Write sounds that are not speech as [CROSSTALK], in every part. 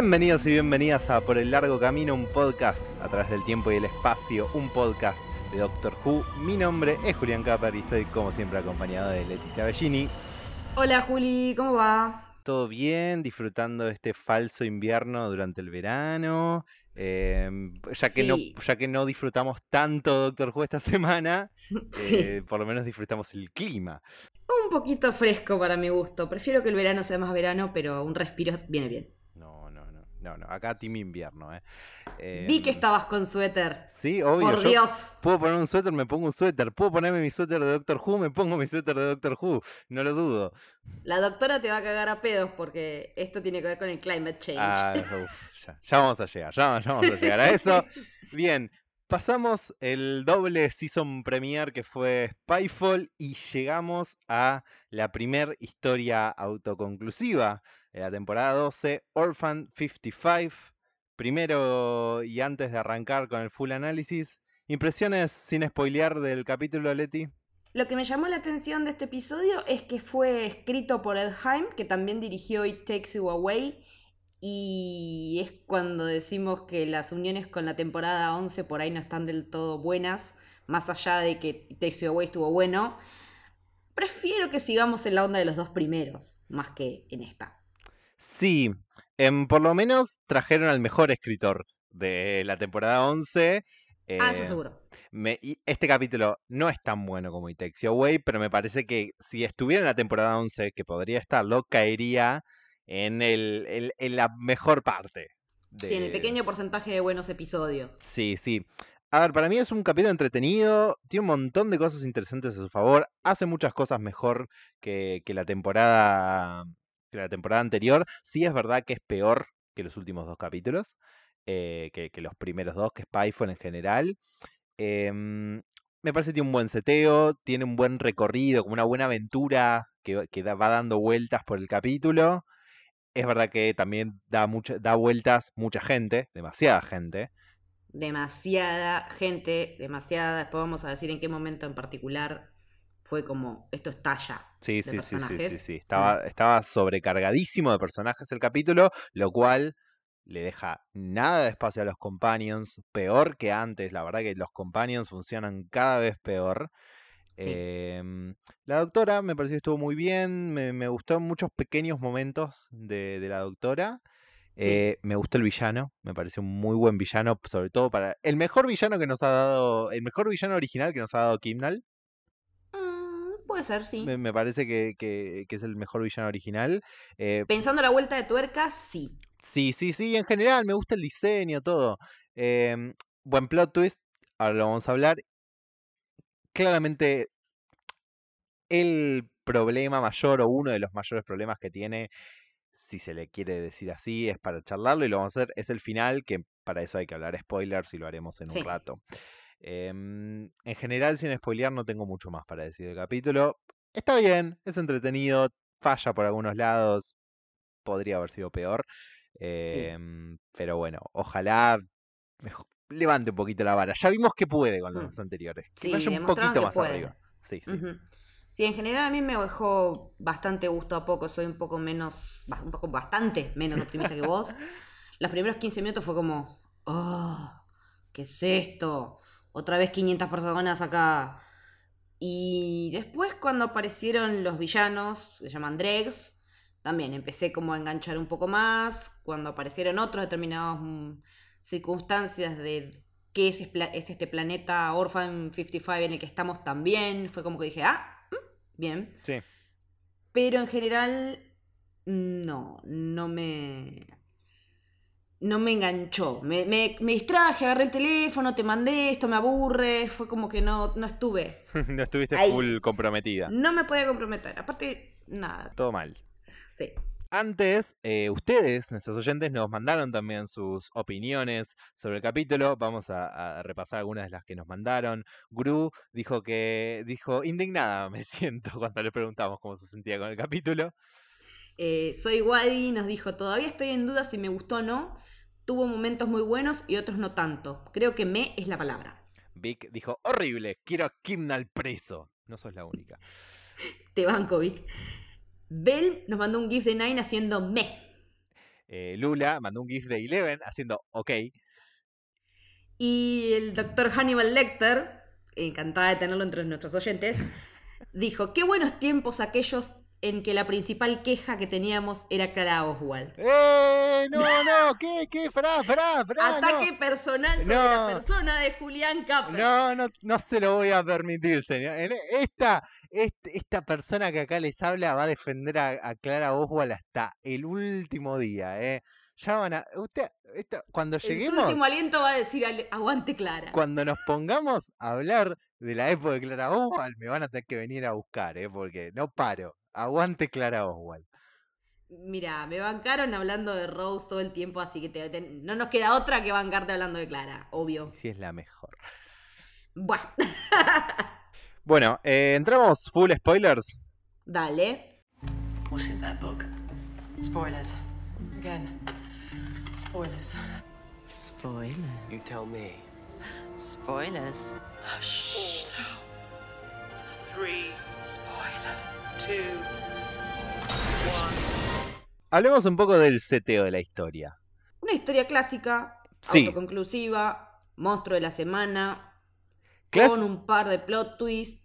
Bienvenidos y bienvenidas a Por el Largo Camino, un podcast a través del tiempo y el espacio, un podcast de Doctor Who. Mi nombre es Julián Capper y estoy como siempre acompañado de Leticia Bellini. Hola Juli, ¿cómo va? Todo bien, disfrutando de este falso invierno durante el verano. Em, ya, que no, Sí. ya que no disfrutamos tanto Doctor Who esta semana, [LAUGHS] Sí, eh, por lo menos disfrutamos el clima. un poquito fresco para mi gusto. Prefiero que el verano sea más verano, pero un respiro viene bien. No, no. Acá team invierno, ¿eh? Vi que Em, estabas con suéter. Sí, obvio. Por yo Dios. Puedo poner un suéter, me pongo un suéter. Puedo ponerme mi suéter de Doctor Who, me pongo mi suéter de Doctor Who. No lo dudo. La doctora te va a cagar a pedos porque esto tiene que ver con el climate change. Ah, uf, ya, ya vamos a llegar, ya, ya vamos a llegar a eso. [LAUGHS] Bien, pasamos el doble season premiere que fue Spyfall y llegamos a la primer historia autoconclusiva la temporada 12, Orphan 55. Primero y antes de arrancar con el full análisis, impresiones sin spoilear del capítulo, Leti. Lo que me llamó la atención de este episodio es que fue escrito por Ed Heim, que también dirigió It Takes You Away. Y es cuando decimos que las uniones con la temporada 11 por ahí no están del todo buenas, más allá de que Takes You Away estuvo bueno. Prefiero que sigamos en la onda de los dos primeros, más que en esta. Sí, em, por lo menos trajeron al mejor escritor de la temporada 11. Ah, eso eh, seguro. me- y este capítulo no es tan bueno como It Takes You Away, pero me parece que si estuviera en la temporada 11, que podría estarlo, caería en, el, el- en la mejor parte. Sí, en el pequeño porcentaje de buenos episodios. Sí, sí. A ver, para mí es un capítulo entretenido, tiene un montón de cosas interesantes a su favor, hace muchas cosas mejor que, que la temporada que la temporada anterior. Sí es verdad que es peor que los últimos dos capítulos, eh, que, los primeros dos, que Spyfall en general. Em, me parece que tiene un buen seteo, tiene un buen recorrido, como una buena aventura que, va- dando vueltas por el capítulo. Es verdad que también da, da vueltas mucha gente, demasiada gente. Demasiada gente, demasiada. Después vamos a decir en qué momento en particular fue como esto estalla. Sí, de sí, sí, sí, sí, personajes. sí. Estaba, estaba sobrecargadísimo de personajes el capítulo, lo cual le deja nada de espacio a los companions, peor que antes. La verdad que los companions funcionan cada vez peor. Sí. Em, la doctora me pareció que estuvo muy bien, me, me gustó muchos pequeños momentos de, de la doctora. Sí. Eh, me gustó el villano, me pareció un muy buen villano, sobre todo para el mejor villano que nos ha dado, el mejor villano original que nos ha dado Kimnall. Puede ser, sí. Me, me parece que, que- que es el mejor villano original. Eh, Pensando la vuelta de tuerca, sí. sí, sí, sí, en general me gusta el diseño, todo. Em, buen plot twist, ahora lo vamos a hablar. Claramente el problema mayor o uno de los mayores problemas que tiene, si se le quiere decir así, es para charlarlo y lo vamos a hacer, es el final, que para eso hay que hablar spoilers y lo haremos en un rato. Em, en general, sin spoilear, no tengo mucho más para decir del capítulo. Está bien, es entretenido, falla por algunos lados, podría haber sido peor. em, pero bueno, ojalá levante un poquito la vara. Ya vimos que puede con los Mm. dos anteriores. Que Sí, vaya un poquito que más puede. arriba. Sí, sí. Sí, en general a mí me dejó bastante gusto a poco. Soy un poco menos, un poco bastante menos optimista que vos. [LAUGHS] Los primeros 15 minutos fue como, oh, ¿qué es esto? Otra vez 500 personas acá. Y después cuando aparecieron los villanos, se llaman Dregs, también empecé como a enganchar un poco más. Cuando aparecieron otros determinadas mm, circunstancias de qué es, es este planeta Orphan 55 en el que estamos también, fue como que dije, ah, mm, bien. Sí. Pero en general, no, no me. No me enganchó. Me, me, me distraje, agarré el teléfono, te mandé esto, me aburre. Fue como que no, no estuve. [LAUGHS] no estuviste Ahí. full comprometida. No me podía comprometer. Aparte, nada. Todo mal. Sí. Antes, eh, ustedes, nuestros oyentes, nos mandaron también sus opiniones sobre el capítulo. Vamos a, a repasar algunas de las que nos mandaron. Gru dijo que dijo indignada [LAUGHS] me siento cuando le preguntamos cómo se sentía con el capítulo. Eh, soy Wadi, nos dijo, todavía estoy en duda si me gustó o no. Tuvo momentos muy buenos y otros no tanto. Creo que me es la palabra. Vic dijo horrible, quiero a Kimnal preso. No sos la única. [LAUGHS] Te banco, Vic. Bell nos mandó un GIF de Nine haciendo me. eh, Lula mandó un GIF de Eleven haciendo ok. Y el doctor Hannibal Lecter, encantada de tenerlo entre nuestros oyentes, dijo, qué buenos tiempos aquellos en que la principal queja que teníamos era Clara Oswald. ¡Eh! No, no, ¿qué? ¿Qué? Pará, pará, pará. Ataque no. personal sobre No. la persona de Julián Capper. No, no, no se lo voy a permitir, señor. Esta, esta persona que acá les habla va a defender a, a Clara Oswald hasta el último día, ¿eh? Ya van a... Usted, esta- cuando En su lleguemos, último aliento va a decir "Ale- aguante Clara. cuando nos pongamos a hablar de la época de Clara Oswald, me van a tener que venir a buscar, ¿eh? Porque no paro. Aguante Clara Oswald. Mira, me bancaron hablando de Rose todo el tiempo, así que te- te- no nos queda otra que bancarte hablando de Clara, obvio. Si es la mejor. Bueno, [LAUGHS] Bueno, eh, entramos full spoilers. dale. What's in that book? Spoilers. Again. Spoilers. Spoiler. You tell me. Spoilers. Three, Spoilers. Hablemos un poco del seteo de la historia. Una historia clásica, Sí. autoconclusiva, monstruo de la semana, Clas- con un par de plot twists.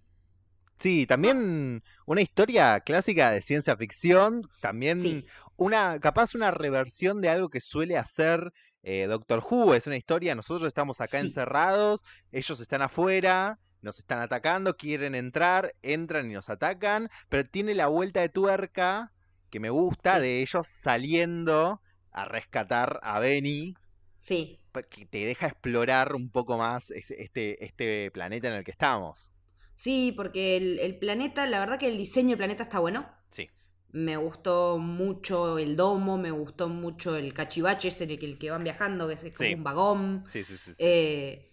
Sí, también una historia clásica de ciencia ficción, también Sí. una, capaz una reversión de algo que suele hacer eh, Doctor Who, es una historia, nosotros estamos acá Sí. encerrados, ellos están afuera, nos están atacando, quieren entrar, entran y nos atacan, pero tiene la vuelta de tuerca que me gusta Sí. de ellos saliendo a rescatar a Benny, Sí, que te deja explorar un poco más este, este, este planeta en el que estamos. sí, porque el, el planeta, la verdad que el diseño del planeta está bueno. Sí. Me gustó mucho el domo, me gustó mucho el cachivache ese en el que, el que van viajando, que es como Sí. un vagón. Sí, sí, sí. sí. Eh,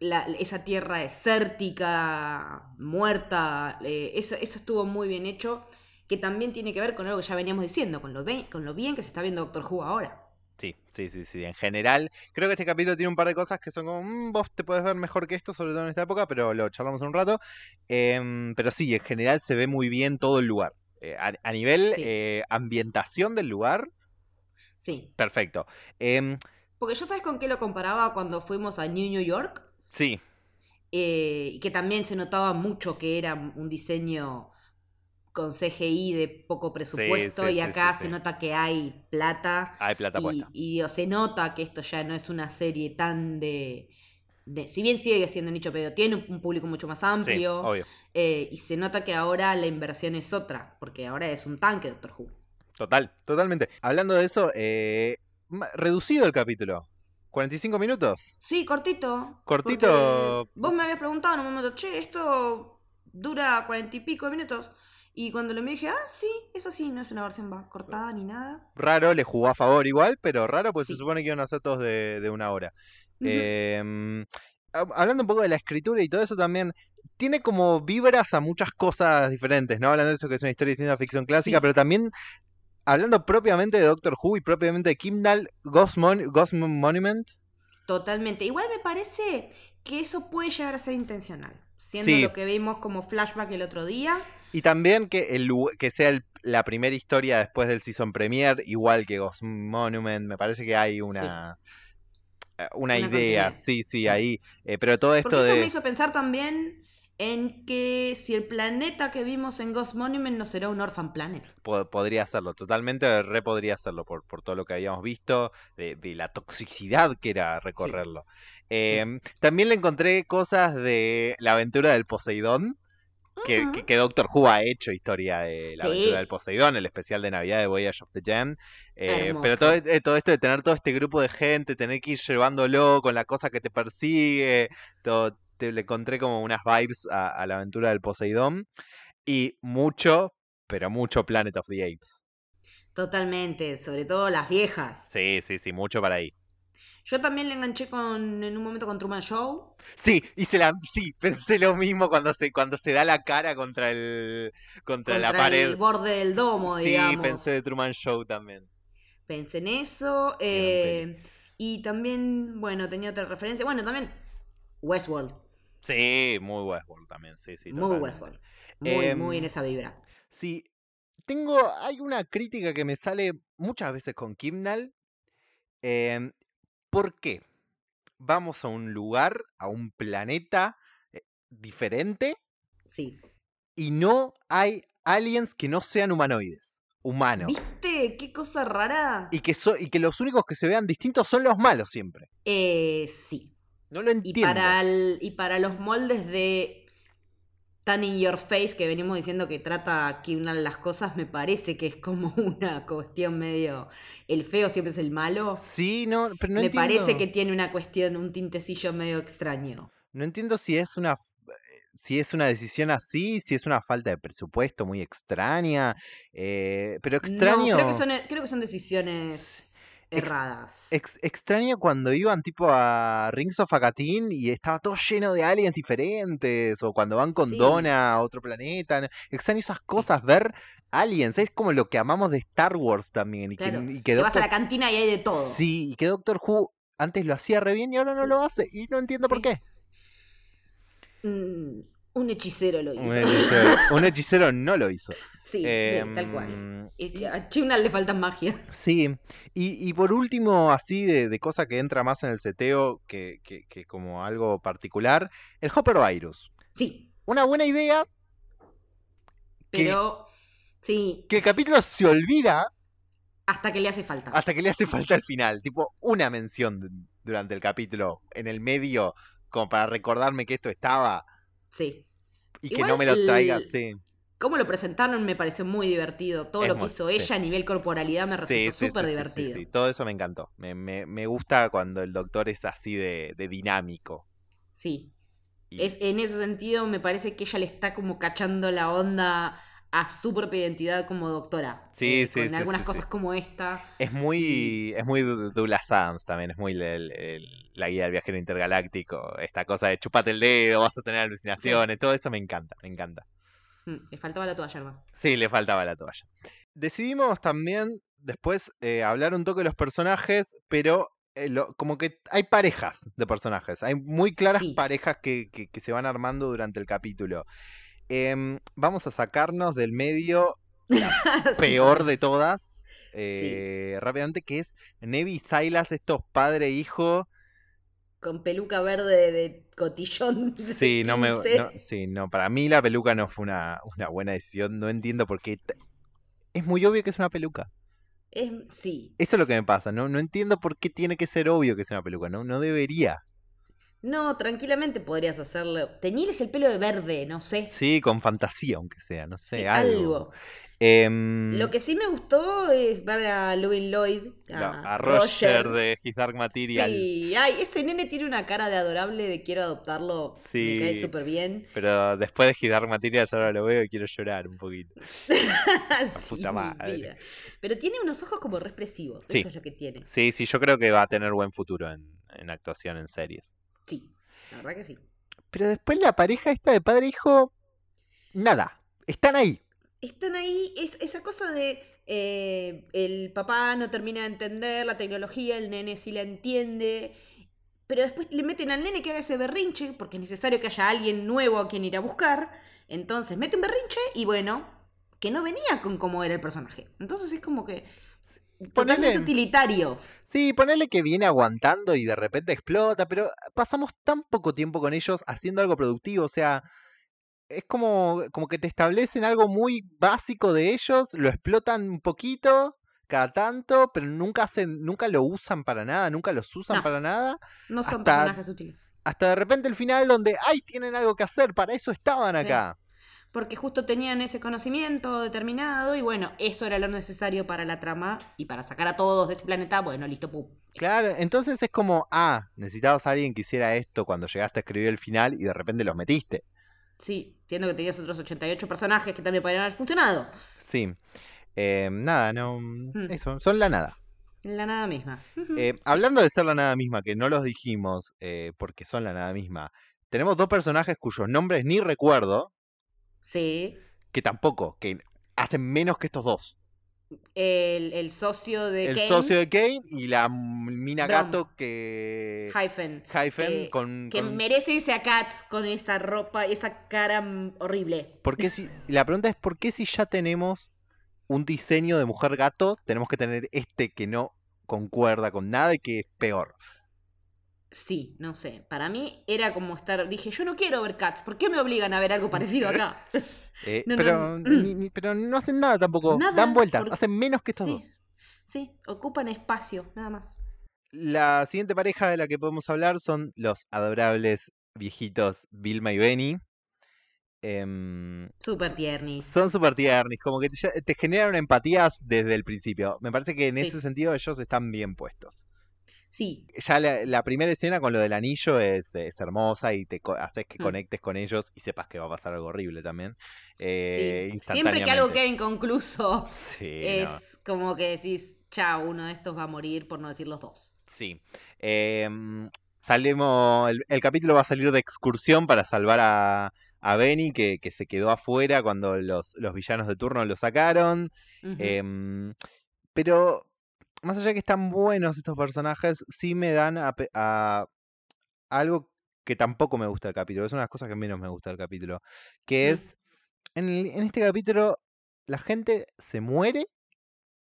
la- esa tierra desértica, muerta, eh, eso, eso estuvo muy bien hecho, que también tiene que ver con algo que ya veníamos diciendo, con lo, be- con lo bien que se está viendo Doctor Who ahora. Sí, sí, sí, sí. En general, creo que este capítulo tiene un par de cosas que son como, "Mm, vos te podés ver mejor que esto, sobre todo en esta época, pero lo charlamos en un rato. Em, pero sí, en general se ve muy bien todo el lugar. Eh, a, a nivel Sí. eh, ambientación del lugar, Sí. perfecto. Em, Porque yo sabes con qué lo comparaba cuando fuimos a New York, sí, Eh, y que también se notaba mucho que era un diseño con CGI de poco presupuesto, sí, y acá sí, se nota que hay plata. hay plata y, puesta. y, se nota que esto ya no es una serie tan de, de- si bien sigue siendo nicho, pero tiene un, un público mucho más amplio. obvio. eh, y se nota que ahora la inversión es otra, porque ahora es un tanque Doctor Who. Total, totalmente. Hablando de eso, eh, reducido el capítulo. 45 minutos. Sí, cortito. Cortito. Vos me habías preguntado en un momento, che, esto dura cuarenta y pico de minutos. Y cuando lo me dije, ah, sí, eso sí, no es una versión cortada ni nada. Raro, le jugó a favor igual, pero raro, pues se supone que iban a ser todos de, de una hora. Em, hab- hablando un poco de la escritura y todo eso también, tiene como vibras a muchas cosas diferentes, ¿no? Hablando de esto que es una historia de ciencia ficción clásica, Sí. pero también hablando propiamente de Doctor Who y propiamente de Kimdall, Ghost, Mon- Ghost Monument. Totalmente. Igual me parece que eso puede llegar a ser intencional. Siendo Sí. lo que vimos como flashback el otro día. Y también que, el, que sea el- la primera historia después del season premiere, igual que Ghost Monument, me parece que hay una, eh, una, Una idea, continuidad. sí, sí, ahí. Eh, pero todo Porque esto esto de... me hizo pensar también en que si el planeta que vimos en Ghost Monument no será un Orphan Planet. Po- podría hacerlo, totalmente re podría hacerlo por, por todo lo que habíamos visto, de, de la toxicidad que era recorrerlo. Em, También le encontré cosas de la aventura del Poseidón, que, que, que Doctor Who ha hecho historia de la Sí. aventura del Poseidón, el especial de Navidad de Voyage of the Gem. Eh, pero todo, eh, todo esto de tener todo este grupo de gente, tener que ir llevándolo con la cosa que te persigue, todo, te, le encontré como unas vibes a, a la aventura del Poseidón. Y mucho, pero mucho Planet of the Apes. Totalmente, sobre todo las viejas. Sí, sí, sí, mucho para ahí. Yo también le enganché con en un momento con Truman Show. Sí, hice la, sí, pensé lo mismo cuando se, cuando se da la cara contra el, contra, la pared. el borde del domo, sí, digamos. pensé de Truman Show también. Pensé en eso. eh, y también, bueno, tenía otra referencia. Bueno, también Westworld. Sí, muy Westworld también, sí, sí. muy totalmente. Westworld. Muy, Em, muy en esa vibra. Sí, tengo, hay una crítica que me sale muchas veces con Kimnal. em, ¿Por qué? Vamos a un lugar, a un planeta eh, diferente Sí. y no hay aliens que no sean humanoides, humanos. ¿Viste? ¿Qué cosa rara? Y que, so- y que los únicos que se vean distintos son los malos siempre. Eh, sí. No lo Y entiendo. para, el- y para los moldes de Tan in Your Face que venimos diciendo que trata Kimnal las cosas, me parece que es como [LAUGHS] una cuestión medio. El feo siempre es el malo. Sí, no, pero no me entiendo. parece que tiene una cuestión, un tintecillo medio extraño. No entiendo si es una si es una decisión así, si es una falta de presupuesto muy extraña, eh, pero extraño. No, creo que son, creo que son decisiones erradas. ex- extraño cuando iban tipo a Rings of Akatin y estaba todo lleno de aliens diferentes, o cuando van con Sí. Donna a otro planeta. Extraño esas cosas, ver aliens, es como lo que amamos de Star Wars también. Y que, Claro, y que que vas a la cantina y hay de todo. Sí, y que Doctor Who antes lo hacía re bien y ahora no Sí. lo hace. Y no entiendo por qué. Mm, un hechicero lo Un hizo. hechicero, un hechicero no lo hizo. Sí, de- tal cual. Em, A Chibnall le falta magia. Sí, y, y por último, así de, de cosa que entra más en el seteo que, que, que como algo particular, el Hopper Virus. Sí, Una buena idea que, pero sí, que el capítulo se olvida hasta que le hace falta. hasta que le hace falta al final. Tipo, una mención durante el capítulo, en el medio, como para recordarme que esto estaba Sí. y que no me lo traiga. el- Sí, Cómo lo presentaron me pareció muy divertido. Todo Es lo que muy- hizo sí. ella a nivel corporalidad me resultó súper sí, sí, sí, divertido. sí, todo eso me encantó. Me, me, me gusta cuando el doctor es así de, de dinámico. Sí. Y- Es, en ese sentido, me parece que ella le está como cachando la onda a su propia identidad como doctora. Sí, Eh, sí, Con sí, algunas sí, cosas como esta. Es muy, es muy Douglas Adams también, es muy el- el- la guía del viajero intergaláctico, esta cosa de chupate el dedo, vas a tener alucinaciones, todo eso me encanta, me encanta. Mm, le faltaba la toalla más. Sí, le faltaba la toalla. Decidimos también después eh, hablar un toque de los personajes, pero eh, lo- como que hay parejas de personajes, hay muy claras parejas que, que- que se van armando durante el capítulo. Em, vamos a sacarnos del medio [LAUGHS] peor de todas, eh, rápidamente, que es Nevi y Silas, estos padre e hijo. Con peluca verde de cotillón. de Sí, no me, 15. no, sí, no, para mí la peluca no fue una, una buena decisión, no entiendo por qué. Es muy obvio que es una peluca. Es- sí. Eso es lo que me pasa, no, no entiendo por qué tiene que ser obvio que es una peluca, no, no debería. No, tranquilamente podrías hacerlo. Teñiles el pelo de verde, no sé. Sí, con fantasía, aunque sea, no sé, Sí, algo. algo. Em, Lo que sí me gustó es ver a Louis Lloyd, a, a Roger, de His Dark Material. Sí, ay, ese nene tiene una cara de adorable de quiero adoptarlo. Me cae Sí. súper bien. Pero después de His Dark Material ahora lo veo y quiero llorar un poquito. [LAUGHS] Sí, puta madre. Pero tiene unos ojos como re expresivos, Sí. eso es lo que tiene. Sí, sí, yo creo que va a tener buen futuro en, en actuación en series. Sí, la verdad que sí. Pero después la pareja esta de padre e hijo, nada, están ahí. Están ahí, es esa cosa de eh, el papá no termina de entender la tecnología, el nene sí la entiende, pero después le meten al nene que haga ese berrinche, porque es necesario que haya alguien nuevo a quien ir a buscar, entonces mete un berrinche y bueno, que no venía con cómo era el personaje. Entonces es como que totalmente Ponele- utilitarios. Sí, ponerle que viene aguantando y de repente explota, pero pasamos tan poco tiempo con ellos haciendo algo productivo, o sea, es como, como que te establecen algo muy básico de ellos, lo explotan un poquito cada tanto, pero nunca hacen, nunca lo usan para nada, nunca los usan No. para nada, No son Hasta- personajes útiles. hasta de repente el final donde, ay, tienen algo que hacer, para eso estaban acá. Porque justo tenían ese conocimiento determinado y bueno, eso era lo necesario para la trama y para sacar a todos de este planeta, bueno, listo, pum. Claro, entonces es como, ah, necesitabas a alguien que hiciera esto cuando llegaste a escribir el final y de repente los metiste. Sí, siendo que tenías otros 88 personajes que también podrían haber funcionado. Sí. Eh, nada, no. Hmm. Eso, son la nada. La nada misma. Eh, hablando de ser la nada misma, que no los dijimos eh, porque son la nada misma, tenemos dos personajes cuyos nombres ni recuerdo, Sí. que tampoco, que hacen menos que estos dos. El, el socio de El Kane, socio de Kane y la mina Brom. gato que. Hyphen. Hyphen con. Que con- merece irse a Cats con esa ropa y esa cara horrible. ¿Por qué si... La pregunta es: ¿por qué si ya tenemos un diseño de mujer gato, tenemos que tener este que no concuerda con nada y que es peor. Sí, no sé. Para mí era como estar. Dije, yo no quiero ver Cats. ¿Por qué me obligan a ver algo parecido acá? [LAUGHS] Eh, [LAUGHS] No, pero, no. ni- ni- pero no hacen nada tampoco. Nada, Dan vueltas, hacen menos que estos dos. Sí, sí, ocupan espacio, nada más. La siguiente pareja de la que podemos hablar son los adorables viejitos Vilma y Benny. Em, Súper tiernis. son super tiernis, como que te, te generan empatías desde el principio. Me parece que en Sí. ese sentido ellos están bien puestos. Sí, Ya la, la primera escena con lo del anillo es, es hermosa y te haces que Mm. conectes con ellos y sepas que va a pasar algo horrible también. eh, sí. Siempre que algo queda inconcluso, [LAUGHS] Sí, es no. como que decís, chao, uno de estos va a morir, por no decir los dos. Sí. Em, salimos, el, el capítulo va a salir de excursión para salvar a, a Benny, que, que se quedó afuera cuando los, los villanos de turno lo sacaron. Em, pero más allá de que están buenos estos personajes, sí me dan a, algo que tampoco me gusta del capítulo. Es una de las cosas que menos me gusta del capítulo. Que es, en, el- en este capítulo, la gente se muere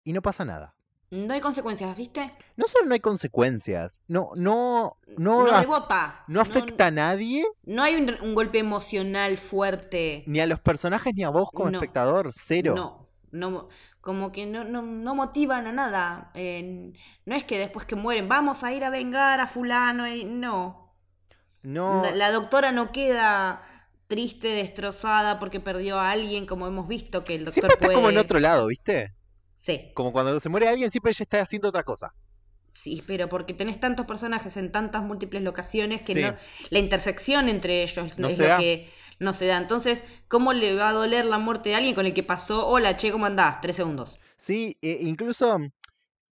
y no pasa nada. No hay consecuencias, ¿viste? No solo no hay consecuencias, no, no, no, No rebota. no afecta a nadie, No hay un, un golpe emocional fuerte. ni a los personajes ni a vos como No. espectador, cero. No, no, como que no, no, no motivan a nada. Eh, no es que después que mueren, vamos a ir a vengar a fulano. y- no. No, La, doctora no queda triste, destrozada porque perdió a alguien, como hemos visto que el doctor siempre está puede... como en otro lado, ¿viste? Sí, Como cuando se muere alguien, siempre ella está haciendo otra cosa. sí, pero porque tenés tantos personajes en tantas múltiples locaciones que Sí. no, la intersección entre ellos No es lo da. que no se da. Entonces, ¿cómo le va a doler la muerte de alguien con el que pasó, hola, che, ¿cómo andás? Tres segundos. Sí, e- incluso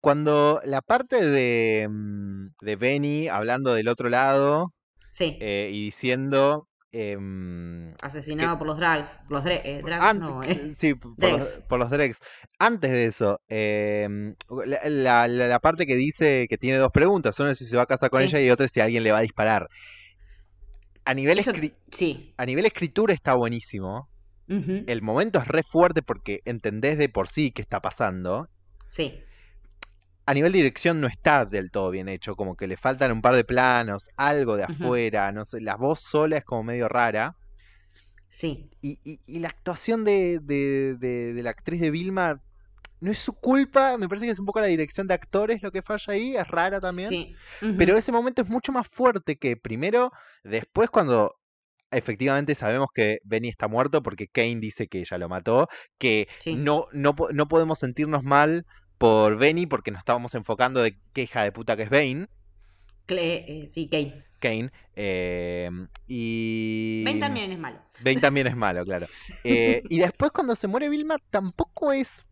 cuando la parte de, mm, de Benny hablando del otro lado Sí. eh, y diciendo... em, Asesinado por los drags. Los dre- eh, drags, Ant- no, eh. sí, por los, por los Dregs. Antes de eso, em, la, la- la- parte que dice que tiene dos preguntas, una es si se va a casar con Sí. ella y otra es si alguien le va a disparar. A nivel, Eso- escri- Sí. a nivel escritura está buenísimo. El momento es re fuerte porque entendés de por sí qué está pasando. Sí. A nivel dirección no está del todo bien hecho, como que le faltan un par de planos, algo de afuera, no sé, la voz sola es como medio rara. Sí. Y, y- y la actuación de, de- de- de la actriz de Vilma no es su culpa, me parece que es un poco la dirección de actores lo que falla ahí, es rara también. Sí. Pero ese momento es mucho más fuerte que primero, después cuando efectivamente sabemos que Benny está muerto porque Kane dice que ella lo mató, que Sí. no, no, no podemos sentirnos mal por Benny porque nos estábamos enfocando de qué hija de puta que es Bane, Cle- eh, sí, Kane. Kane, eh, y... Bane también es malo. Bane también es malo, claro. Eh, y después cuando se muere Vilma tampoco es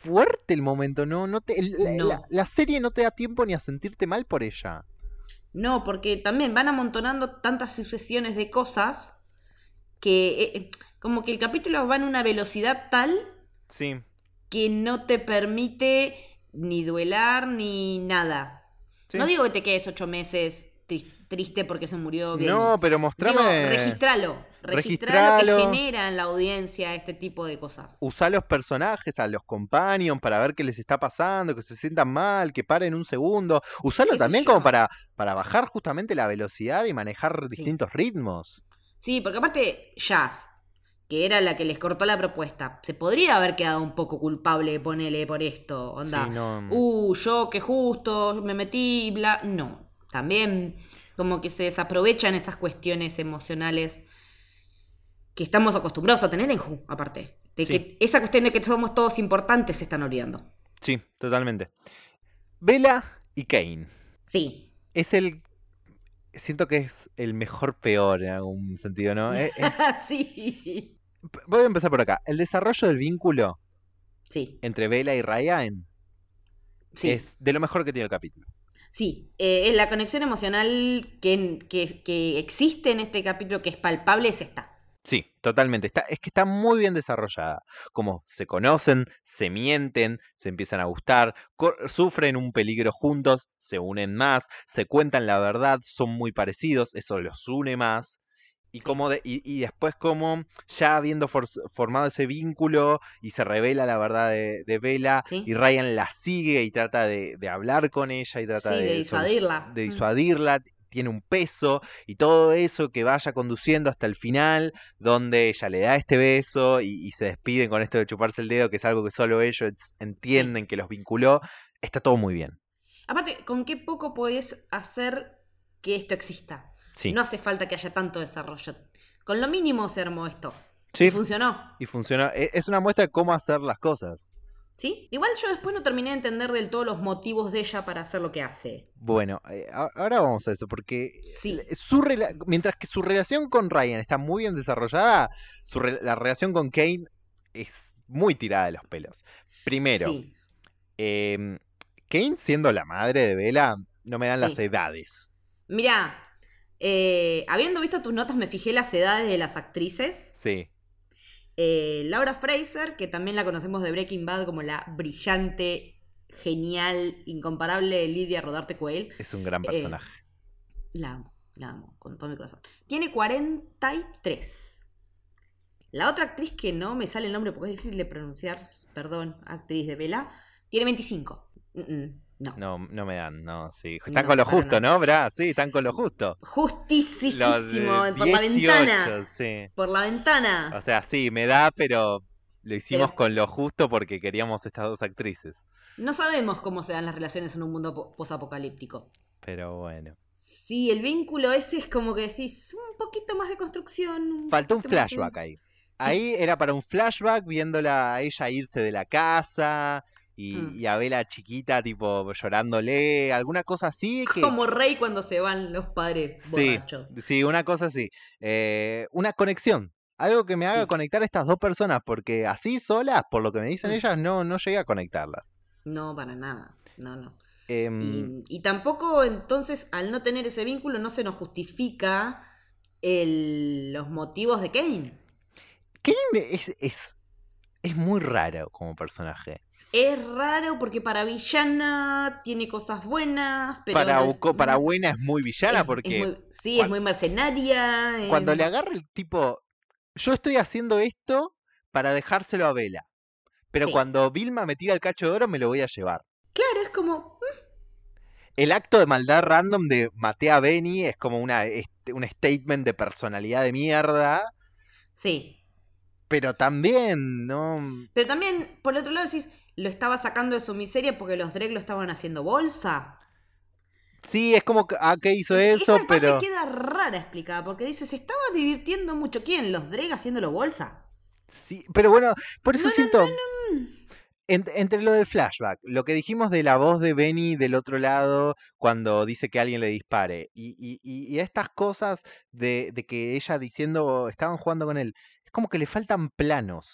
fuerte el momento, ¿no? no te, la, No. la- la serie no te da tiempo ni a sentirte mal por ella. No, porque también van amontonando tantas sucesiones de cosas que eh, eh, como que el capítulo va en una velocidad tal Sí, que no te permite ni duelar ni nada. sí. No digo que te quedes ocho meses tri- triste porque se murió bien. No, pero Digo, mostrame... registralo. Registralo Registralo. que genera en la audiencia este tipo de cosas. Usar los personajes, a los companions, para ver qué les está pasando, que se sientan mal, que paren un segundo. Usarlo ¿Qué sé también como para, para bajar justamente la velocidad y manejar Sí. distintos ritmos. Sí, porque aparte Jazz, que era la que les cortó la propuesta, se podría haber quedado un poco culpable, ponele por esto, onda. Sí, no- Uh, yo que justo me metí, bla. No. También como que se desaprovechan esas cuestiones emocionales que estamos acostumbrados a tener en Who, aparte. De Sí. que esa cuestión de que somos todos importantes se están olvidando. Sí, totalmente. Bella y Kane. Sí. Es el... Siento que es el mejor peor en algún sentido, ¿no? Eh, eh, [LAUGHS] sí. Voy a empezar por acá. El desarrollo del vínculo Sí. entre Bella y Ryan Sí. es de lo mejor que tiene el capítulo. Sí, eh, la conexión emocional que, que, que existe en este capítulo, que es palpable, es esta. Sí, totalmente. Está, es que está muy bien desarrollada. Como se conocen, se mienten, se empiezan a gustar, sufren un peligro juntos, se unen más, se cuentan la verdad, son muy parecidos, eso los une más. Y, como de, y, y después como ya habiendo for- formado ese vínculo y se revela la verdad de, de Bella Sí. y Ryan la sigue y trata de, de hablar con ella y trata Sí, de disuadirla. de Mm. Tiene un peso y todo eso que vaya conduciendo hasta el final donde ella le da este beso y, y se despiden con esto de chuparse el dedo que es algo que solo ellos entienden que los vinculó, está todo muy bien. Aparte, ¿con qué poco podés hacer que esto exista? Sí, No hace falta que haya tanto desarrollo. Con lo mínimo se armó esto. sí, Y funcionó. y funciona. e- Es una muestra de cómo hacer las cosas. ¿Sí? Igual yo después no terminé de entender del todo los motivos de ella para hacer lo que hace. Bueno, eh, ahora vamos a eso, porque Sí. su mientras que su relación con Ryan está muy bien desarrollada, su re- la relación con Kane es muy tirada de los pelos. Primero, Sí. em, Kane siendo la madre de Bella, no me dan las edades. Mirá, eh, habiendo visto tus notas, me fijé las edades de las actrices. Sí, Eh, Laura Fraser, que también la conocemos de Breaking Bad como la brillante, genial, incomparable Lidia Rodarte Coel. es un gran Eh, personaje. La amo, la amo, con todo mi corazón. Tiene 43. La otra actriz que no me sale el nombre porque es difícil de pronunciar, perdón, actriz de Vela, tiene 25. Mm, mm, no. No, no me dan, no, sí. Están No, con lo justo. ¿no, Bra? Sí, están con lo justo. De por la 18, ventana. sí. Por la ventana. O sea, sí, me da, pero lo hicimos Pero- con lo justo porque queríamos estas dos actrices. No sabemos cómo se dan las relaciones en un mundo po- posapocalíptico. Pero bueno. Sí, el vínculo ese es como que decís un poquito más de construcción. Faltó un de- flashback ahí. Ahí era para un flashback viéndola a ella irse de la casa y, Mm. y a Bella chiquita, tipo llorándole, alguna cosa así. Que... Como rey cuando se van los padres Sí, borrachos. sí, una cosa así. Eh, una conexión. Algo que me haga Sí. conectar a estas dos personas, porque así solas, por lo que me dicen Mm. ellas, no, no llegué a conectarlas. No, para nada. No, no. Em, Y, y tampoco, entonces, al no tener ese vínculo, no se nos justifica el- los motivos de Kane. Kane es, es, es muy raro como personaje. Es raro porque para villana tiene cosas buenas, pero. para, no- para buena es muy villana es- es porque muy- sí, es muy mercenaria. cuando eh, le agarra el tipo, yo estoy haciendo esto para dejárselo a Vela. Pero Sí. cuando Vilma me tira el cacho de oro, me lo voy a llevar. Claro, es como. El acto de maldad random de maté a Benny es como una, este, un statement de personalidad de mierda. Sí. Pero también, ¿no? Pero también, por otro lado, decís, lo estaba sacando de su miseria porque los Dreg lo estaban haciendo bolsa. Sí, es como que, ah, que hizo Esa eso, parte pero... queda rara explicada porque dice, se estaba divirtiendo mucho. ¿Quién? ¿Los Dreg haciéndolo bolsa? Sí, pero bueno, por eso No, no, siento... Mm. En- entre lo del flashback, lo que dijimos de la voz de Benny del otro lado cuando dice que alguien le dispare, y, y- y- y estas cosas de, de que ella diciendo estaban jugando con él, es como que le faltan planos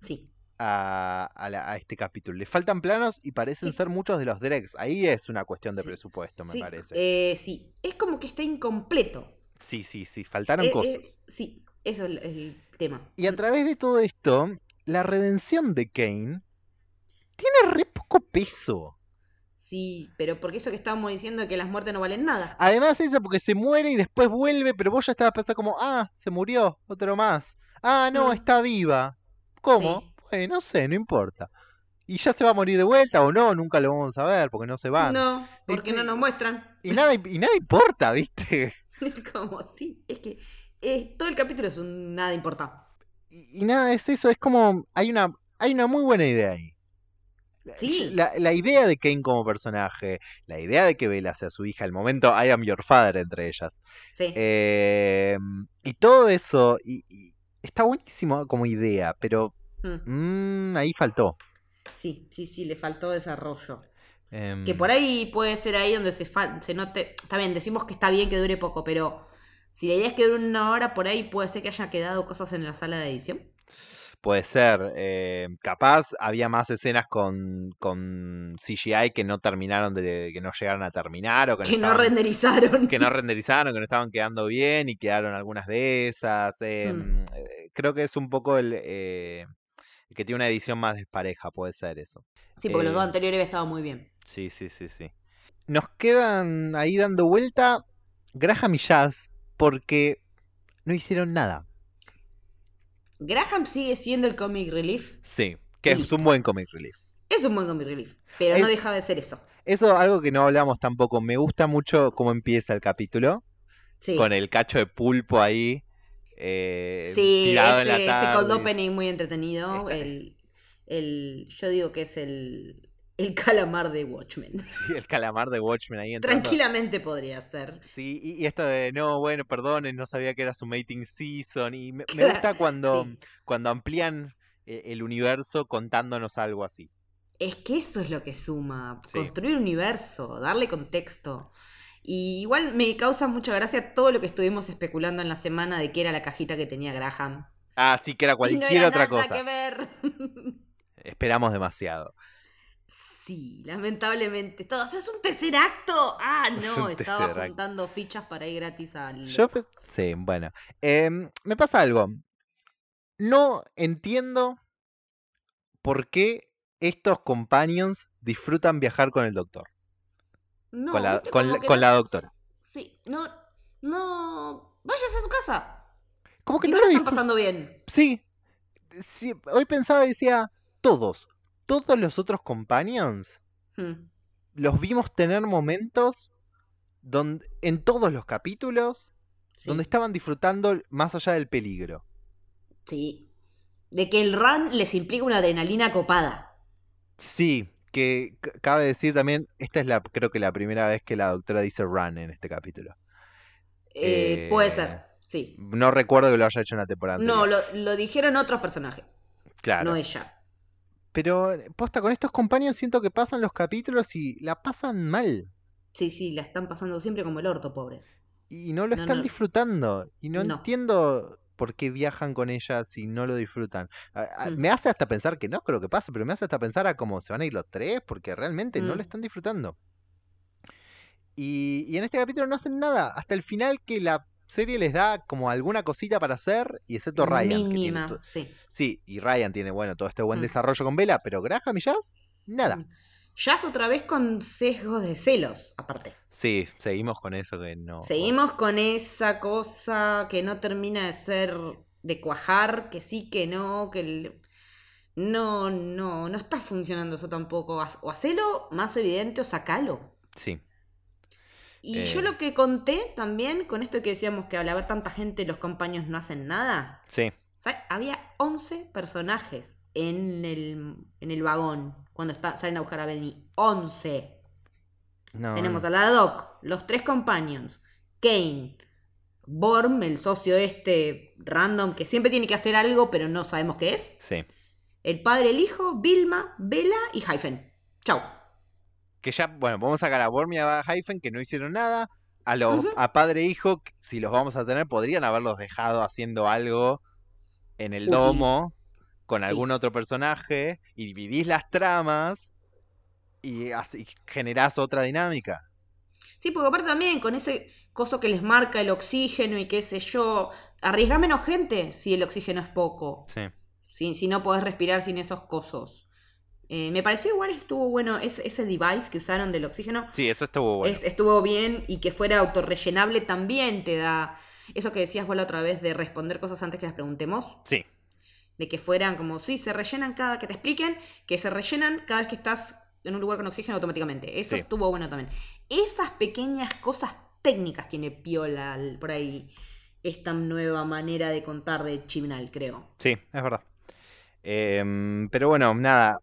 Sí. a, a la- a este capítulo. Le faltan planos y parecen Sí. ser muchos de los Dregs. Ahí es una cuestión de Sí, presupuesto, me parece. eh, sí, es como que está incompleto. Sí, sí, sí, faltaron Eh, cosas. eh, sí, eso es el, tema. Y a través de todo esto, la redención de Kane tiene re poco peso. Sí, pero porque eso que estábamos diciendo que las muertes no valen nada. Además eso porque se muere y después vuelve, pero vos ya estabas pensando como, ah, se murió, otro más. Ah, no, Mm. está viva. ¿Cómo? Sí. Bueno, no sé, no importa. Y ya se va a morir de vuelta o no, nunca lo vamos a ver porque no se van. No, porque Este- no nos muestran. Y nada, y nada importa, ¿viste? [LAUGHS] como sí, es que todo el capítulo es un nada importa. Y, y nada, es eso, es como, hay una, hay una muy buena idea ahí. Sí. La, la idea de Kane como personaje, la idea de que Bella sea su hija, el momento I am your father entre ellas. Sí. Eh, y todo eso, y, y está buenísimo como idea, pero Mm, mm, ahí faltó. Sí, sí, sí, le faltó desarrollo. Em, Que por ahí puede ser ahí donde se, se note. Está bien, decimos que está bien que dure poco, pero si la idea es que dure una hora, por ahí puede ser que haya quedado cosas en la sala de edición. Puede ser, eh, capaz había más escenas con, con CGI que no terminaron de, que no llegaron a terminar o que no, Que no estaban- renderizaron. que no renderizaron, que no estaban quedando bien y quedaron algunas de esas. em, eh, creo que es un poco el, eh, el que tiene una edición más despareja, puede ser eso. Sí, porque los dos anteriores había estado muy bien. Sí, sí, sí, sí. Nos quedan ahí dando vuelta Graham y Jazz, porque no hicieron nada. Graham sigue siendo el comic relief. Sí, que es un buen comic relief. Es un buen comic relief, pero no Es- deja de ser eso. Eso algo que no hablamos tampoco. Me gusta mucho cómo empieza el capítulo. Sí, Con el cacho de pulpo ahí. eh, sí tirado en la ese, ese cold opening muy entretenido. El, el, yo digo que es el, el calamar de Watchmen. [LAUGHS] Sí, el calamar de Watchmen ahí entrando. Tranquilamente podría ser. Sí, y, y esto de, no, bueno, perdonen, no sabía que era su mating season. Y me, gusta cuando, sí. cuando amplían eh, el universo contándonos algo así. Es que eso es lo que suma, Sí. construir universo, darle contexto. Y igual me causa mucha gracia todo lo que estuvimos especulando en la semana de que era la cajita que tenía Graham. Ah, sí, que era y no cualquier era otra nada cosa. que ver. [LAUGHS] Esperamos demasiado. Sí, lamentablemente. Todos, ¿es un tercer acto? Ah, [LAUGHS] no, estaba acto. juntando fichas para ir gratis al... Yo, pe- sí, bueno. Em, me pasa algo. No entiendo por qué estos companions disfrutan viajar con el doctor. No, con la, ¿viste? con Como la- que con no- la doctora. Sí, no, no... Vayas a su casa. Como que Si no no lo están pasando bien. Sí, sí, hoy pensaba y decía, todos, todos los otros companions Hmm. los vimos tener momentos donde, en todos los capítulos Sí. donde estaban disfrutando más allá del peligro. Sí. De que el run les implica una adrenalina copada. Sí, que cabe decir también, esta es la, creo que la primera vez que la doctora dice run en este capítulo. Eh, Eh, Puede ser, sí. No recuerdo que lo haya hecho en la temporada No, lo, lo dijeron otros personajes, claro. no ella. Pero eh, posta, con estos compañeros siento que pasan los capítulos y la pasan mal. Sí, sí, la están pasando siempre como el orto, pobres. Y no lo No, están no. disfrutando. Y no, No. entiendo por qué viajan con ella si no lo disfrutan. A- a- Mm. Me hace hasta pensar que no creo que pase, pero me hace hasta pensar a cómo se van a ir los tres, porque realmente no Mm. lo están disfrutando. Y, y en este capítulo no hacen nada. Hasta el final que la serie les da como alguna cosita para hacer, y excepto Ryan. Mínima, sí. Sí, y Ryan tiene, bueno, todo este buen Mm. desarrollo con Vela, pero Graham y Jazz, nada. Mm. Jazz otra vez con sesgos de celos, aparte. Sí, seguimos con eso que no. Seguimos con esa cosa que no termina de ser de cuajar, que sí, que no, que el- no, no, no está funcionando eso tampoco. O hacelo más evidente o sacalo. Sí, Y yo Eh. lo que conté también con esto que decíamos que al haber tanta gente los compañeros no hacen nada. sí. ¿sabes? Había 11 personajes en el, en el vagón cuando está- salen a buscar a Benny. 11. No, Tenemos a la Doc, los tres companions, Kane, Borm, el socio este random que siempre tiene que hacer algo pero no sabemos qué es. Sí. El padre, el hijo, Vilma, Bella y Hyphen. Chau. Que ya, bueno, vamos a sacar a Worm y a Hyphen que no hicieron nada. A los a padre e hijo, si los vamos a tener, podrían haberlos dejado haciendo algo en el domo con Sí. algún otro personaje y dividís las tramas y así generás otra dinámica. Sí, porque aparte también con ese coso que les marca el oxígeno y qué sé yo, arriesga menos gente si el oxígeno es poco. Sí. Si, si no podés respirar sin esos cosos. Eh, me pareció igual estuvo bueno ese, ese device que usaron del oxígeno. Sí, eso estuvo bueno. Es- estuvo bien y que fuera autorrellenable también te da eso que decías vos la otra vez de responder cosas antes que las preguntemos. Sí, De que fueran como, sí, se rellenan cada que te expliquen, que se rellenan cada vez que estás en un lugar con oxígeno automáticamente. Eso Sí. estuvo bueno también. Esas pequeñas cosas técnicas tiene Piola por ahí esta nueva manera de contar de Chibnall, creo. sí, es verdad. Em, pero bueno, nada.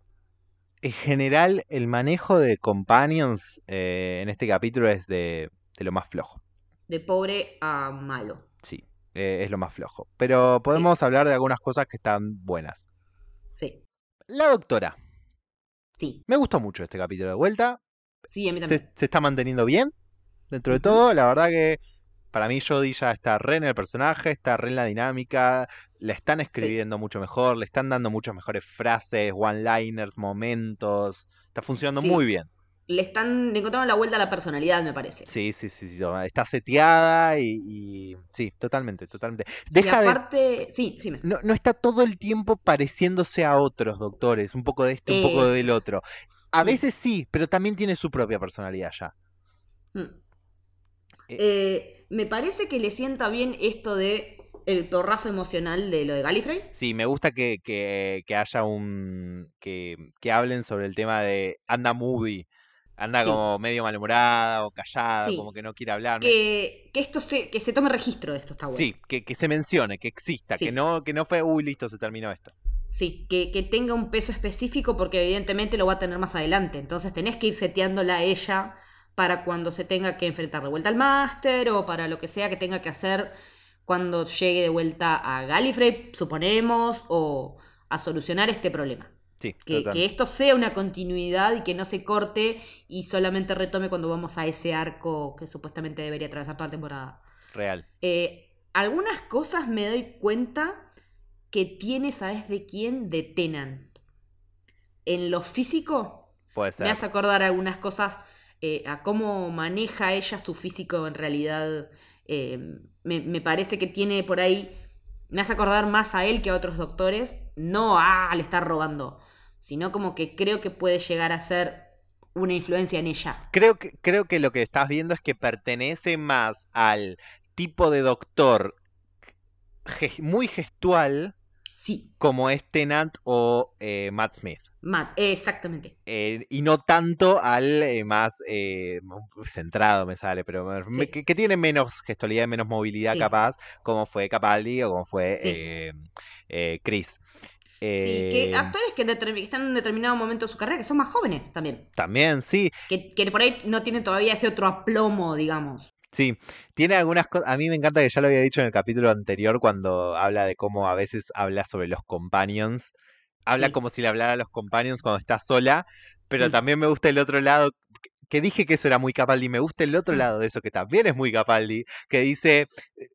En general, el manejo de companions eh, en este capítulo es de, de lo más flojo. De pobre a malo. Sí, eh, es lo más flojo. Pero podemos hablar de algunas cosas que están buenas. Sí, La doctora. sí, Me gustó mucho este capítulo de vuelta. sí, a mí también. Se, se está manteniendo bien dentro de todo. La verdad que para mí Jodie ya está re en el personaje, está re en la dinámica. La están escribiendo mucho mejor, le están dando muchas mejores frases, one-liners, momentos. Está funcionando Sí. muy bien. Le están le encontraron la vuelta a la personalidad, me parece. Sí, sí, sí, sí, está seteada y, y- sí, totalmente, totalmente. y Deja de aparte, sí, sí, me- no, no está todo el tiempo pareciéndose a otros doctores, un poco de este, un poco del otro. A veces sí, pero también tiene su propia personalidad ya. Mm. Eh, me parece que le sienta bien esto de el porrazo emocional de lo de Gallifrey. Sí, me gusta que, que, que haya un. Que, que hablen sobre el tema de anda moody, anda Sí. como medio malhumorada o callada, Sí. como que no quiere hablar. Que, que esto se, que se tome registro de esto está bueno. Sí, que, que se mencione, que exista, Sí. que no, que no fue, uy, listo, se terminó esto. Sí, que, que tenga un peso específico porque evidentemente lo va a tener más adelante. Entonces tenés que ir seteándola a ella para cuando se tenga que enfrentar de vuelta al máster o para lo que sea que tenga que hacer cuando llegue de vuelta a Gallifrey, suponemos, o a solucionar este problema. Sí, Que, que esto sea una continuidad y que no se corte y solamente retome cuando vamos a ese arco que supuestamente debería atravesar toda la temporada. real. Eh, algunas cosas me doy cuenta que tiene, ¿sabes de quién? De Tenant. En lo físico, Puede ser. me hace acordar algunas cosas eh, a cómo maneja ella su físico en realidad. Eh, me, me parece que tiene por ahí. Me hace acordar más a él que a otros doctores. No a le estar robando. Sino como que creo que puede llegar a ser una influencia en ella. Creo que, creo que lo que estás viendo es que pertenece más al tipo de doctor muy gestual Sí, como es Tennant o eh, Matt Smith. Matt, exactamente. Eh, y no tanto al eh, más eh, centrado me sale, pero me- que, que tiene menos gestualidad, menos movilidad Sí. capaz, como fue Capaldi o como fue Sí. Chris. Sí, que actores que están en un determinado momento de su carrera, que son más jóvenes también. También, sí, Que, que por ahí no tienen todavía ese otro aplomo, digamos. sí. Tiene algunas cosas. A mí me encanta que ya lo había dicho en el capítulo anterior cuando habla de cómo a veces habla sobre los companions. Habla Sí. como si le hablara a los companions cuando está sola, pero Mm. también me gusta el otro lado. que- dije que eso era muy Capaldi, me gusta el otro Mm. lado de eso, que también es muy Capaldi, que dice,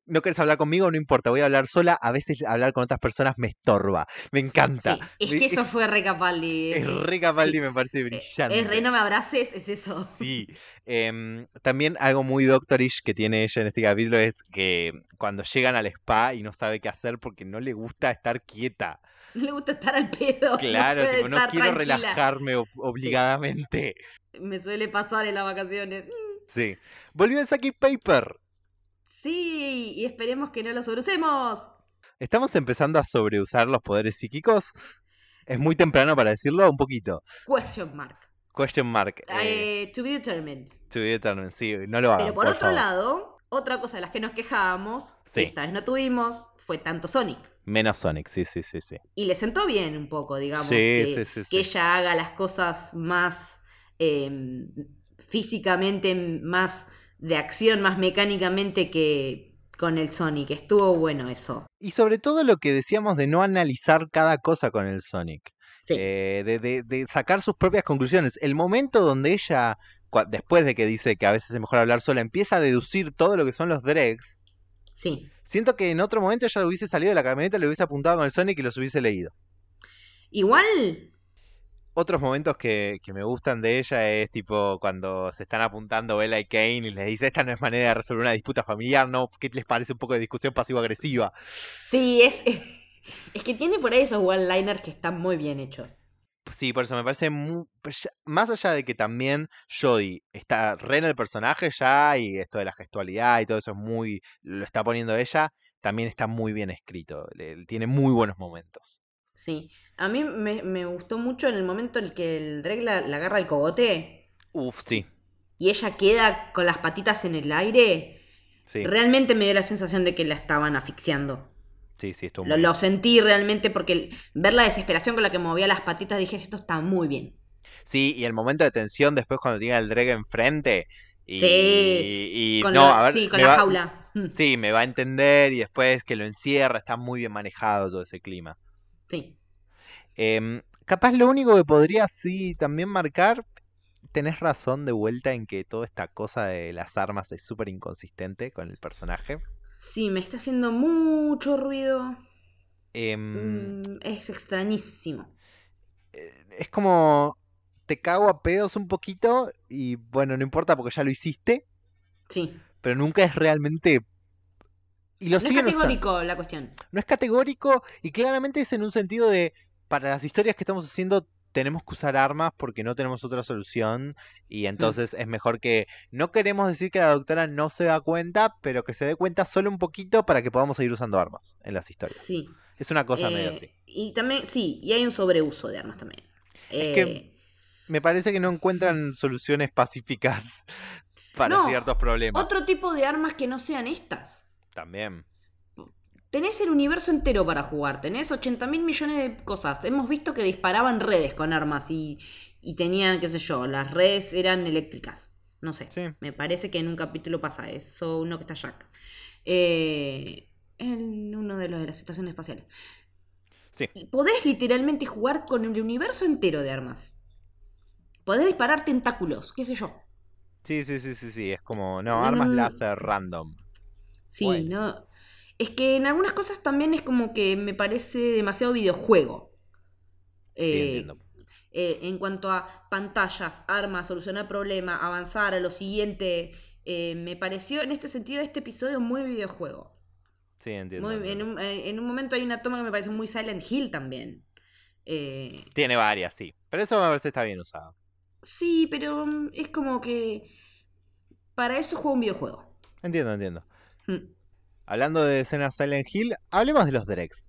no quieres hablar conmigo, no importa, voy a hablar sola, a veces hablar con otras personas me estorba, me encanta. Sí, es que eso fue re Capaldi. es es- re Capaldi, sí. me parece Eh, brillante. Es re no me abraces, es eso. Sí, em, también algo muy doctorish que tiene ella en este capítulo es que cuando llegan al spa y no sabe qué hacer porque no le gusta estar quieta. No [LAUGHS] le gusta estar al pedo. Claro, no, tipo, quiero tranquila. relajarme ob- obligadamente. Me suele pasar en las vacaciones. Sí. Volvió el Saki Paper. Sí, y esperemos que no lo sobreusemos. ¿Estamos empezando a sobreusar los poderes psíquicos? Es muy temprano para decirlo, un poquito. Question mark. Question mark. eh, Eh, to be determined. to be determined, sí, no lo hagan, Pero por, por otro favor. lado, otra cosa de las que nos quejábamos, Sí. esta vez no tuvimos, fue tanto Sonic. Menos Sonic, sí, sí, sí, sí. Y le sentó bien un poco, digamos, Sí, que, sí, sí, que ella haga las cosas más eh, físicamente, más de acción, más mecánicamente que con el Sonic. Estuvo bueno eso. Y sobre todo lo que decíamos de no analizar cada cosa con el Sonic. Sí, eh, de, de- de sacar sus propias conclusiones. El momento donde ella, después de que dice que a veces es mejor hablar sola, empieza a deducir todo lo que son los dregs, sí. Siento que en otro momento ella hubiese salido de la camioneta, le hubiese apuntado con el Sonic y los hubiese leído. Igual, Otros momentos que, que me gustan de ella es tipo cuando se están apuntando Bella y Kane y les dice, esta no es manera de resolver una disputa familiar, ¿no? ¿Qué les parece un poco de discusión pasivo-agresiva? sí, es, [LAUGHS] es, que tiene por ahí esos one-liners que están muy bien hechos. Sí, por eso me parece muy... Más allá de que también Jodie está re en el personaje ya y esto de la gestualidad y todo eso es muy... lo está poniendo ella, también está muy bien escrito. tiene muy buenos momentos. Sí. A mí me, me gustó mucho en el momento en el que el Dreg la, la agarra el cogote Uf, sí, y ella queda con las patitas en el aire. sí, Realmente me dio la sensación de que la estaban asfixiando. Sí, sí, estuvo Lo, muy lo bien. sentí realmente porque ver la desesperación con la que movía las patitas dije, esto está muy bien. Sí, y el momento de tensión después cuando tiene al Dreg enfrente y... Sí, y Con, no, lo- a ver, sí, con la va- jaula. Sí, me va a entender y después que lo encierra, está muy bien manejado todo ese clima. Sí. Em, capaz lo único que podría sí también marcar, tenés razón de vuelta en que toda esta cosa de las armas es súper inconsistente con el personaje. Sí, me está haciendo mucho ruido. Em, Mm, es extrañísimo. eh, es como te cago a pedos un poquito y bueno, no importa porque ya lo hiciste, Sí. pero nunca es realmente... Y lo No es usando. categórico la cuestión. No es categórico y claramente es en un sentido de, para las historias que estamos haciendo, tenemos que usar armas porque no tenemos otra solución y entonces es mejor que no queremos decir que la doctora no se da cuenta, pero que se dé cuenta solo un poquito para que podamos seguir usando armas en las historias. Sí. Es una cosa medio Eh, así. Y también, sí, y hay un sobreuso de armas también. Es que Eh, Me parece que no encuentran soluciones pacíficas [LAUGHS] para No, ciertos problemas. otro tipo de armas que no sean estas. También. Tenés el universo entero para jugar, tenés 80 mil millones de cosas. Hemos visto que disparaban redes con armas y, y tenían, qué sé yo, las redes eran eléctricas. No sé, Sí. me parece que en un capítulo pasa eso, uno que está Jack. Eh, en uno de los de las estaciones espaciales. Sí. Podés literalmente jugar con el universo entero de armas. Podés disparar tentáculos, qué sé yo. Sí, sí, sí, sí, sí. Es como, no, No, armas no, no. láser random. Sí, Bueno. no. Es que en algunas cosas también es como que me parece demasiado videojuego. Sí, Eh, entiendo. eh, en cuanto a pantallas, armas, solucionar problemas, avanzar a lo siguiente, eh, me pareció en este sentido este episodio muy videojuego. Sí, entiendo. Muy- en, entiendo. un, eh, en un momento hay una toma que me pareció muy Silent Hill también. Tiene varias, sí. Pero eso a veces está bien usado. sí, pero mm, es como que para eso juego un videojuego. Entiendo, entiendo. Mm. Hablando de escenas Silent Hill, hablemos de los Drex.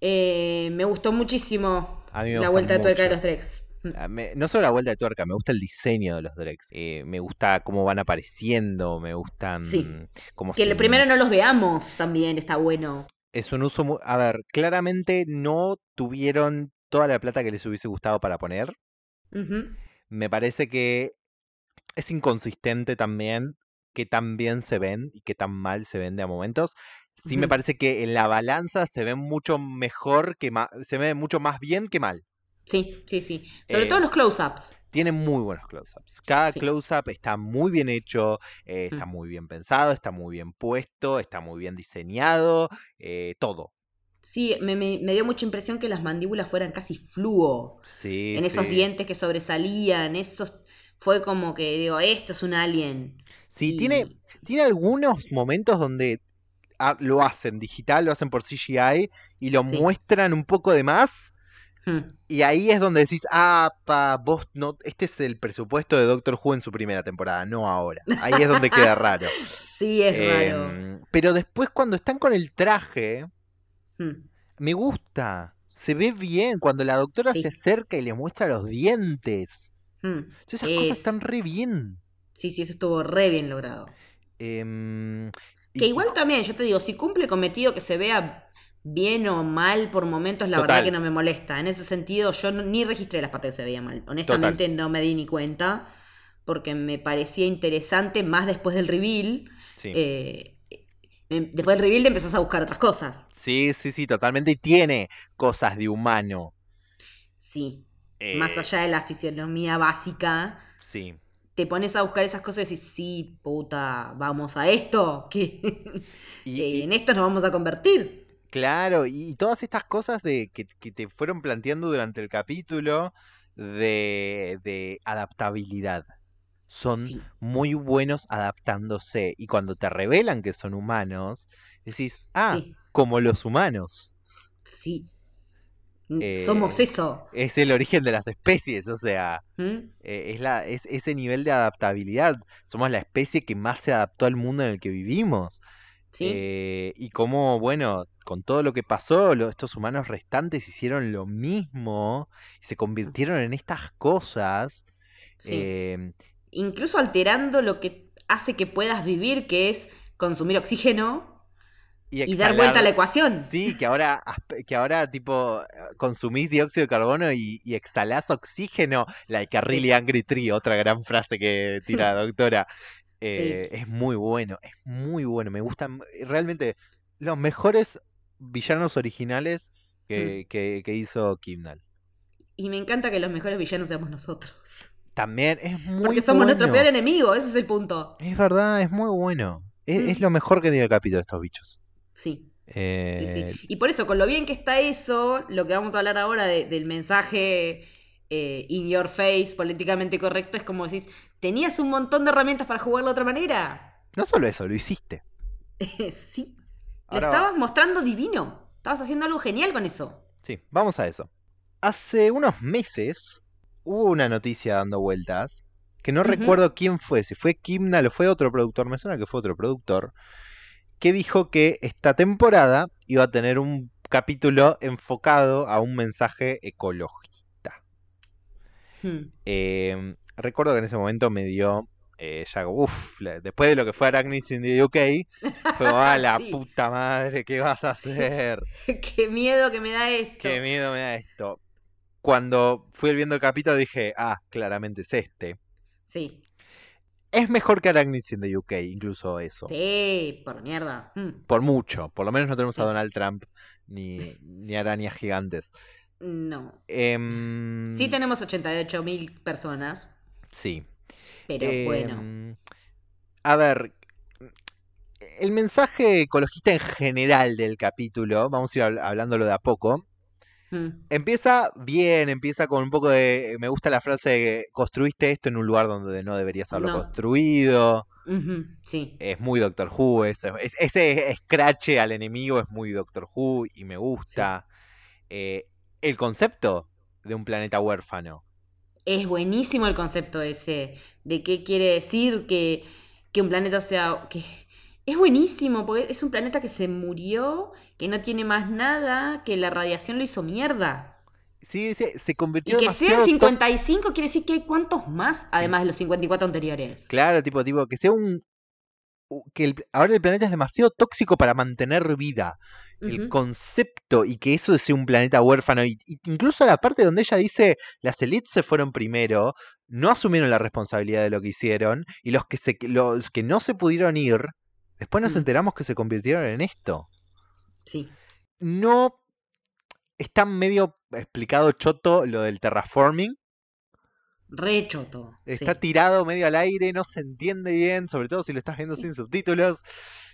Eh, me gustó muchísimo A mí me la vuelta de tuerca de los Drex. Mm. Ah, me- no solo la vuelta de tuerca, me gusta el diseño de los Drex. Eh, me gusta cómo van apareciendo, me gustan Sí. cómo Que se- primero no los veamos también, está bueno. Es un uso muy... A ver, claramente no tuvieron toda la plata que les hubiese gustado para poner. Me parece que es inconsistente también que tan bien se ven y que tan mal se ven de a momentos. Sí me parece que en la balanza se ven mucho mejor que se ve mucho más bien que mal. Sí, sí, sí. Sobre Eh, todo los close-ups. Tiene muy buenos close-ups. Cada Sí. close-up está muy bien hecho, eh, está Mm. muy bien pensado, está muy bien puesto, está muy bien diseñado, eh, todo. Sí, me, me- me dio mucha impresión que las mandíbulas fueran casi fluo. Sí, en esos sí. dientes que sobresalían, esos... Fue como que digo, esto es un alien. Sí, Y- tiene, tiene algunos momentos donde ah, lo hacen digital, lo hacen por CGI y lo Sí. muestran un poco de más. Hmm. Y ahí es donde decís, ah, pa, vos no, este es el presupuesto de Doctor Who en su primera temporada, no ahora. Ahí es donde queda [LAUGHS] raro. Sí, es raro. Em, pero después cuando están con el traje, Hmm. me gusta. Se ve bien cuando la doctora Sí. se acerca y le muestra los dientes. Hmm. Esas cosas Es- están re bien. Sí, sí, eso estuvo re bien logrado. Em, y- Que igual también, yo te digo, si cumple el cometido que se vea bien o mal por momentos, la verdad que no me molesta. En ese sentido, yo no- ni registré las partes que se veía mal. Honestamente, no me di ni cuenta. Porque me parecía interesante más después del reveal. sí. eh, me- después del reveal te empezás a buscar otras cosas. Sí, sí, sí, totalmente. Y tiene cosas de humano. Sí. eh, Más allá de la fisionomía básica, Sí. Te pones a buscar esas cosas y decís, sí, puta, vamos a esto. Que Y, [LAUGHS] eh, y- en esto nos vamos a convertir. claro, y, y todas estas cosas de que, que te fueron planteando durante el capítulo de, de adaptabilidad. Son Sí. muy buenos adaptándose. Y cuando te revelan que son humanos, decís, ah, Sí. como los humanos. Sí. Eh, Somos eso. Es el origen de las especies, o sea, ¿Mm? eh, es, la, es ese nivel de adaptabilidad. Somos la especie que más se adaptó al mundo en el que vivimos. Sí. Eh, y cómo, bueno, con todo lo que pasó, lo- estos humanos restantes hicieron lo mismo y se convirtieron en estas cosas. sí. eh, Incluso alterando lo que hace que puedas vivir, que es consumir oxígeno y, y dar vuelta a la ecuación. Sí, que ahora, que ahora tipo consumís dióxido de carbono y, y exhalás oxígeno, like a Sí. really angry tree, otra gran frase que [LAUGHS] tira la doctora. Eh, Es muy bueno, es muy bueno, me gustan realmente los mejores villanos originales que, Mm. que, que hizo Kimnal. Y me encanta que los mejores villanos seamos nosotros. También es muy Porque somos nuestro bueno. peor enemigo, ese es el punto. Es verdad, es muy bueno. Es, es Mm. lo mejor que tiene el capítulo de estos bichos. Sí, sí, Eh, sí. Y por eso, con lo bien que está eso, lo que vamos a hablar ahora de- del mensaje eh, in your face, políticamente correcto, es como decís, tenías un montón de herramientas para jugarlo de otra manera. No solo eso, lo hiciste. [LAUGHS] sí, lo estabas mostrando divino. Estabas haciendo algo genial con eso. Sí, vamos a eso. Hace unos meses hubo una noticia dando vueltas que no recuerdo quién fue, si fue Kimnal o fue otro productor, me suena que fue otro productor, que dijo que esta temporada iba a tener un capítulo enfocado a un mensaje ecologista. Hmm. Eh, recuerdo que en ese momento me dio, eh, ya, uff, después de lo que fue Arachnids in the UK, fue como, a la [LAUGHS] Sí. puta madre, ¿qué vas a Sí. hacer? [LAUGHS] Qué miedo que me da esto. Qué miedo me da esto. Cuando fui viendo el capítulo dije, ah, claramente es este. Sí, Es mejor que Arachnids in the UK, incluso eso. sí, por mierda. Hmm. Por mucho. Por lo menos no tenemos a. Donald Trump ni, ni arañas gigantes. No. Em, Sí tenemos 88 mil personas, sí. pero bueno. Em, A ver, el mensaje ecologista en general del capítulo, vamos a ir habl- hablándolo de a poco, Hmm. empieza bien, empieza con un poco de, me gusta la frase de construiste esto en un lugar donde no deberías haberlo No. construido, Sí, es muy Doctor Who, ese, es- ese escrache al enemigo es muy Doctor Who y me gusta. Eh, el concepto de un planeta huérfano. es buenísimo el concepto ese de qué quiere decir que, que un planeta sea... Que... Es buenísimo, porque es un planeta que se murió, que no tiene más nada, que la radiación lo hizo mierda. Sí, se, se Y convirtió que sea tó- 55 quiere decir que hay cuántos más, además de los 54 anteriores. Claro, tipo, tipo, que sea un... que el- ahora el planeta es demasiado tóxico para mantener vida. El concepto y que eso sea un planeta huérfano. Y, y incluso la parte donde ella dice las elites se fueron primero, no asumieron la responsabilidad de lo que hicieron. Y los que, se, los que no se pudieron ir, después nos Mm. enteramos que se convirtieron en esto. Sí. No está medio explicado choto lo del terraforming. Re choto. Está sí. tirado medio al aire, no se entiende bien, sobre todo si lo estás viendo Sí. sin subtítulos.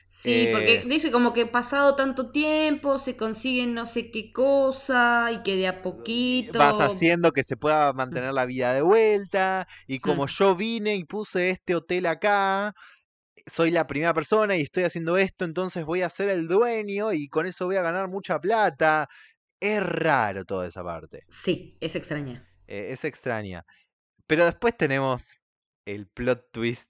Sí, porque Eh, dice como que pasado tanto tiempo se consiguen no sé qué cosa y que de a poquito. Vas haciendo que se pueda mantener la vida de vuelta. Y como Mm. yo vine y puse este hotel acá, soy la primera persona y estoy haciendo esto, entonces voy a ser el dueño y con eso voy a ganar mucha plata. Es raro toda esa parte. Sí, es extraña. eh, es extraña. Pero después tenemos el plot twist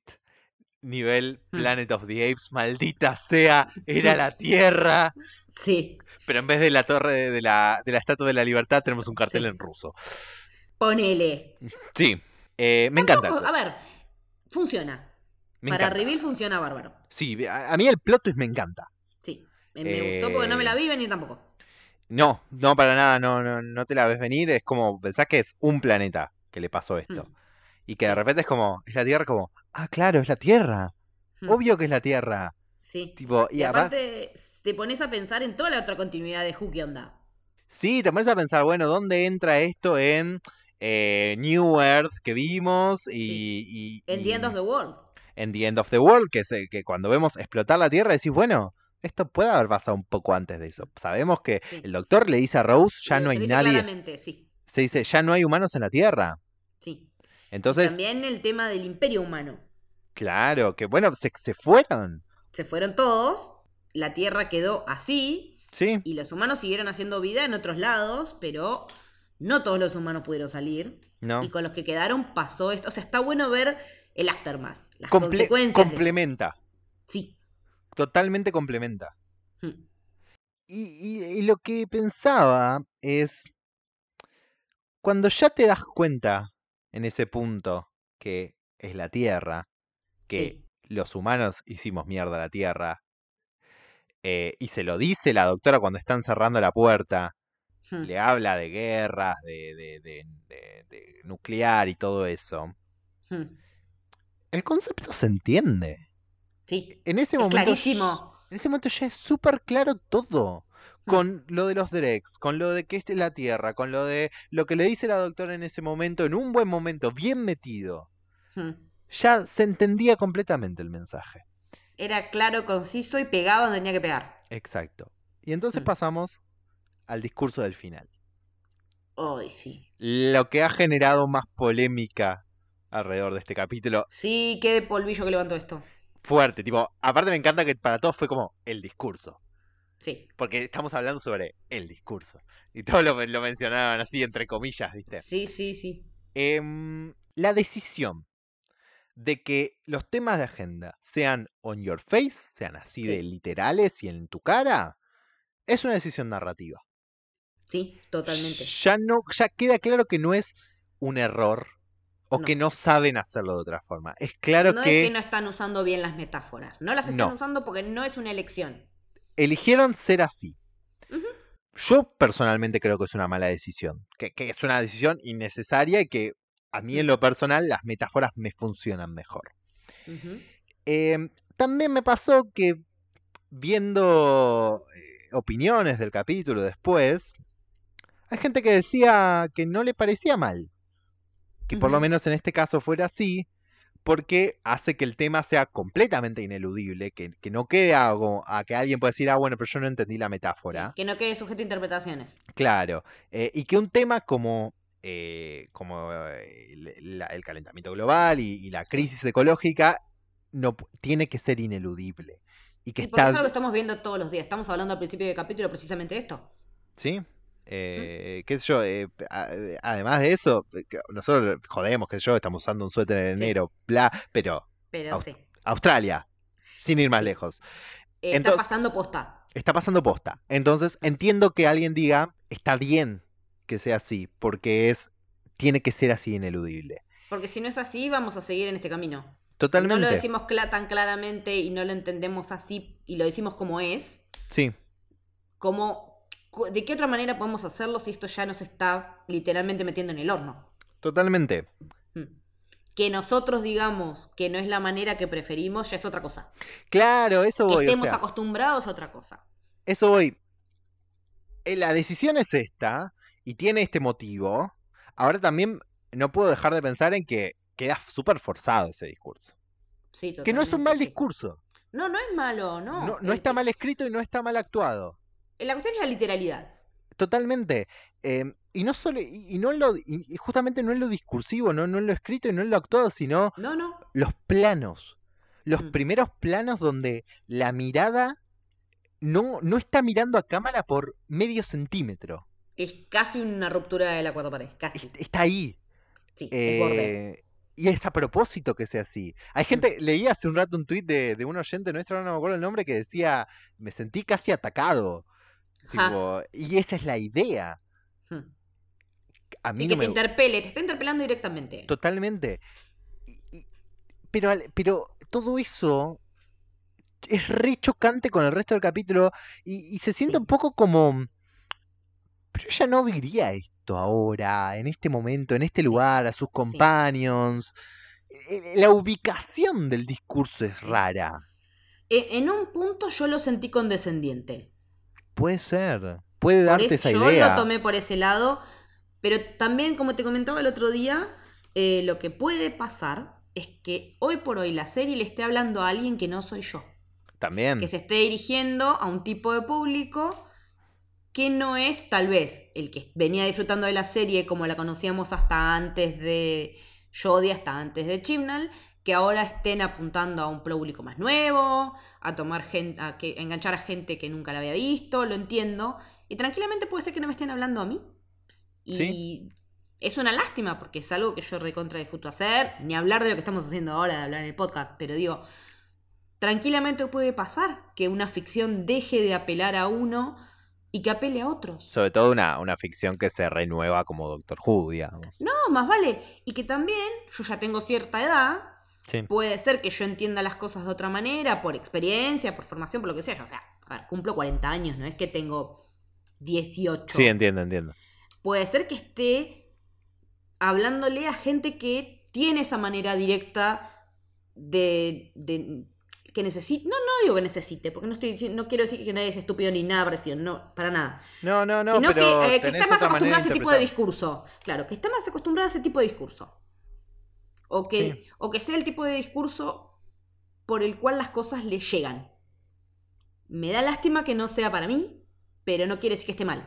nivel Mm. Planet of the Apes, maldita sea, era la Tierra. [LAUGHS] Sí, Pero en vez de la torre de, la, de la Estatua de la Libertad tenemos un cartel Sí. en ruso. ponele. Sí, eh, me encanta. Tampoco- a ver, funciona. Me Para encanta. Reveal funciona bárbaro. Sí, a, a mí el plot twist me encanta. Sí. Me, me gustó porque no me la Eh, vi venir tampoco. No, no para nada, no, no, no te la ves venir. Es como, pensás que es un planeta que le pasó esto. Mm, Y que de repente es como, es la Tierra, como, ah, claro, es la Tierra. mm, Obvio que es la Tierra. Sí. Tipo, y, Y aparte, te pones a pensar en toda la otra continuidad de Who, ¿qué onda? sí, te pones a pensar, bueno, ¿dónde entra esto en eh, New Earth que vimos? Y, y- En The End of the World. En The End of the World, que, es, eh, que cuando vemos explotar la Tierra decís, bueno, esto puede haber pasado un poco antes de eso. Sabemos que Sí. el doctor le dice a Rose, ya no se hay nadie, sí. se dice, ya no hay humanos en la Tierra. Sí. Entonces, También el tema del imperio humano. claro, que bueno, se, se fueron, Se fueron todos, la Tierra quedó así, ¿sí? y los humanos siguieron haciendo vida en otros lados, pero no todos los humanos pudieron salir. ¿No? Y con los que quedaron pasó esto. O sea, está bueno ver el aftermath, las Comple- consecuencias. de complementa, Sí. totalmente complementa. Mm. Y, y- y lo que pensaba es, cuando ya te das cuenta en ese punto que es la Tierra, que los humanos hicimos mierda a la Tierra, eh, y se lo dice la doctora cuando están cerrando la puerta, Sí. Mm. le habla de guerras, de, de- de- de- nuclear y todo eso, Mm. El concepto se entiende. Sí. En ese Es momento clarísimo. En ese momento ya es súper claro todo. Con lo de los Drex, con lo de que es la Tierra, con lo de lo que le dice la doctora en ese momento, en un buen momento, bien metido. Mm. Ya se entendía completamente el mensaje. Era claro, conciso y pegado donde tenía que pegar. Exacto. Y entonces Mm. pasamos al discurso del final. Ay, sí. Lo que ha generado más polémica alrededor de este capítulo. Sí, qué de polvillo que levantó esto. Fuerte, tipo, aparte me encanta que para todos fue como el discurso. Sí. Porque estamos hablando sobre el discurso. Y todos lo, lo mencionaban así, entre comillas, ¿viste? Sí, sí, sí. Em, la decisión de que los temas de agenda sean on your face, sean así Sí. de literales y en tu cara, es una decisión narrativa. Sí, totalmente. Ya no, ya queda claro que no es un error o No. que no saben hacerlo de otra forma. Es claro no que, es que no están usando bien las metáforas. No las están No. usando porque no es una elección. eligieron ser así. Yo personalmente creo que es una mala decisión, que, que es una decisión innecesaria y que a mí en lo personal las metáforas me funcionan mejor. Em, también me pasó que viendo eh, opiniones del capítulo después, hay gente que decía que no le parecía mal, que por lo menos en este caso fuera así, porque hace que el tema sea completamente ineludible, que, que no quede algo a que alguien pueda decir, ah, bueno, pero yo no entendí la Sí, metáfora. que no quede sujeto a interpretaciones. Claro, eh, y que un tema como, eh, como eh, el, la- el calentamiento global y, y la crisis ecológica no tiene que ser ineludible. Y que Y porque es está, algo que estamos viendo todos los días. Estamos hablando al principio del capítulo precisamente de esto. ¿sí? Eh, qué sé yo, eh, eh, además de eso, que nosotros jodemos, qué sé yo, estamos usando un suéter en Sí. enero, bla, pero Pero Aus- sí. Australia, sin ir más Sí. lejos, Eh, Entonces- está pasando posta. está pasando posta. Entonces entiendo que alguien diga, está bien que sea así, porque es, tiene que ser así ineludible. Porque si no es así, vamos a seguir en este camino. Si Totalmente. no lo decimos tan claramente y no lo entendemos así y lo decimos como es, Sí, como, ¿de qué otra manera podemos hacerlo si esto ya nos está literalmente metiendo en el horno? totalmente. Mm. Que nosotros digamos que no es la manera que preferimos, ya es otra cosa. Claro, eso Que voy. o estemos sea, acostumbrados a otra cosa. eso voy. Eh, La decisión es esta y tiene este motivo. Ahora también no puedo dejar de pensar en que queda súper forzado ese discurso. Sí, Que no es un mal sí. discurso. No, no es malo, no. No, no está mal escrito y no está mal actuado. La cuestión es la literalidad. Totalmente. Eh, y no solo, y, y no en lo, y justamente no en lo discursivo, no, no en lo escrito y no en lo actuado, sino No, no. los planos. Los Mm. primeros planos donde la mirada no, no está mirando a cámara por medio centímetro. Es casi una ruptura de la cuarta pared. Casi. Es- Está ahí. Sí, es borde. Eh, y es a propósito que sea así. Hay gente, leí hace un rato un tuit de, de un oyente nuestro, no me acuerdo el nombre, que decía, me sentí casi atacado. Tipo, y esa es la idea. Hmm. A mí Sí, no que me te interpele, te está interpelando directamente. Totalmente. Pero, pero todo eso es re chocante con el resto del capítulo y, y se siente Sí. un poco como... Pero ella no diría esto ahora, en este momento, en este lugar, a sus companions. Eh, La ubicación del discurso es rara. E- En un punto yo lo sentí condescendiente. Puede ser. Puede Por darte eso esa yo idea. lo tomé por ese lado. Pero también, como te comentaba el otro día, eh, lo que puede pasar es que hoy por hoy la serie le esté hablando a alguien que no soy yo. También. Que se esté dirigiendo a un tipo de público que no es tal vez el que venía disfrutando de la serie como la conocíamos hasta antes de Jodie, hasta antes de Chibnall, que ahora estén apuntando a un público más nuevo, a tomar gente, a que, a enganchar a gente que nunca la había visto, lo entiendo. Y tranquilamente puede ser que no me estén hablando a mí. Y Sí. es una lástima porque es algo que yo recontra disfruto hacer, ni hablar de lo que estamos haciendo ahora, de hablar en el podcast, pero digo, tranquilamente puede pasar que una ficción deje de apelar a uno y que apele a otros. Sobre todo una, una ficción que se renueva como Doctor Who, digamos. No, más vale. Y que también, yo ya tengo cierta edad, Sí. puede ser que yo entienda las cosas de otra manera, por experiencia, por formación, por lo que sea. O sea, a ver, cumplo 40 años, no es que tengo 18. Sí, entiendo, entiendo. puede ser que esté hablándole a gente que tiene esa manera directa de, de- que necesite, no, no digo que necesite, porque no estoy no quiero decir que nadie es estúpido ni nada parecido, no, para nada. No, no, no, Sino pero que, eh, que está más acostumbrado a ese tipo de discurso. Claro, que está más acostumbrado a ese tipo de discurso. O que, Sí. o que sea el tipo de discurso por el cual las cosas le llegan. Me da lástima que no sea para mí, pero no quiere decir que esté mal.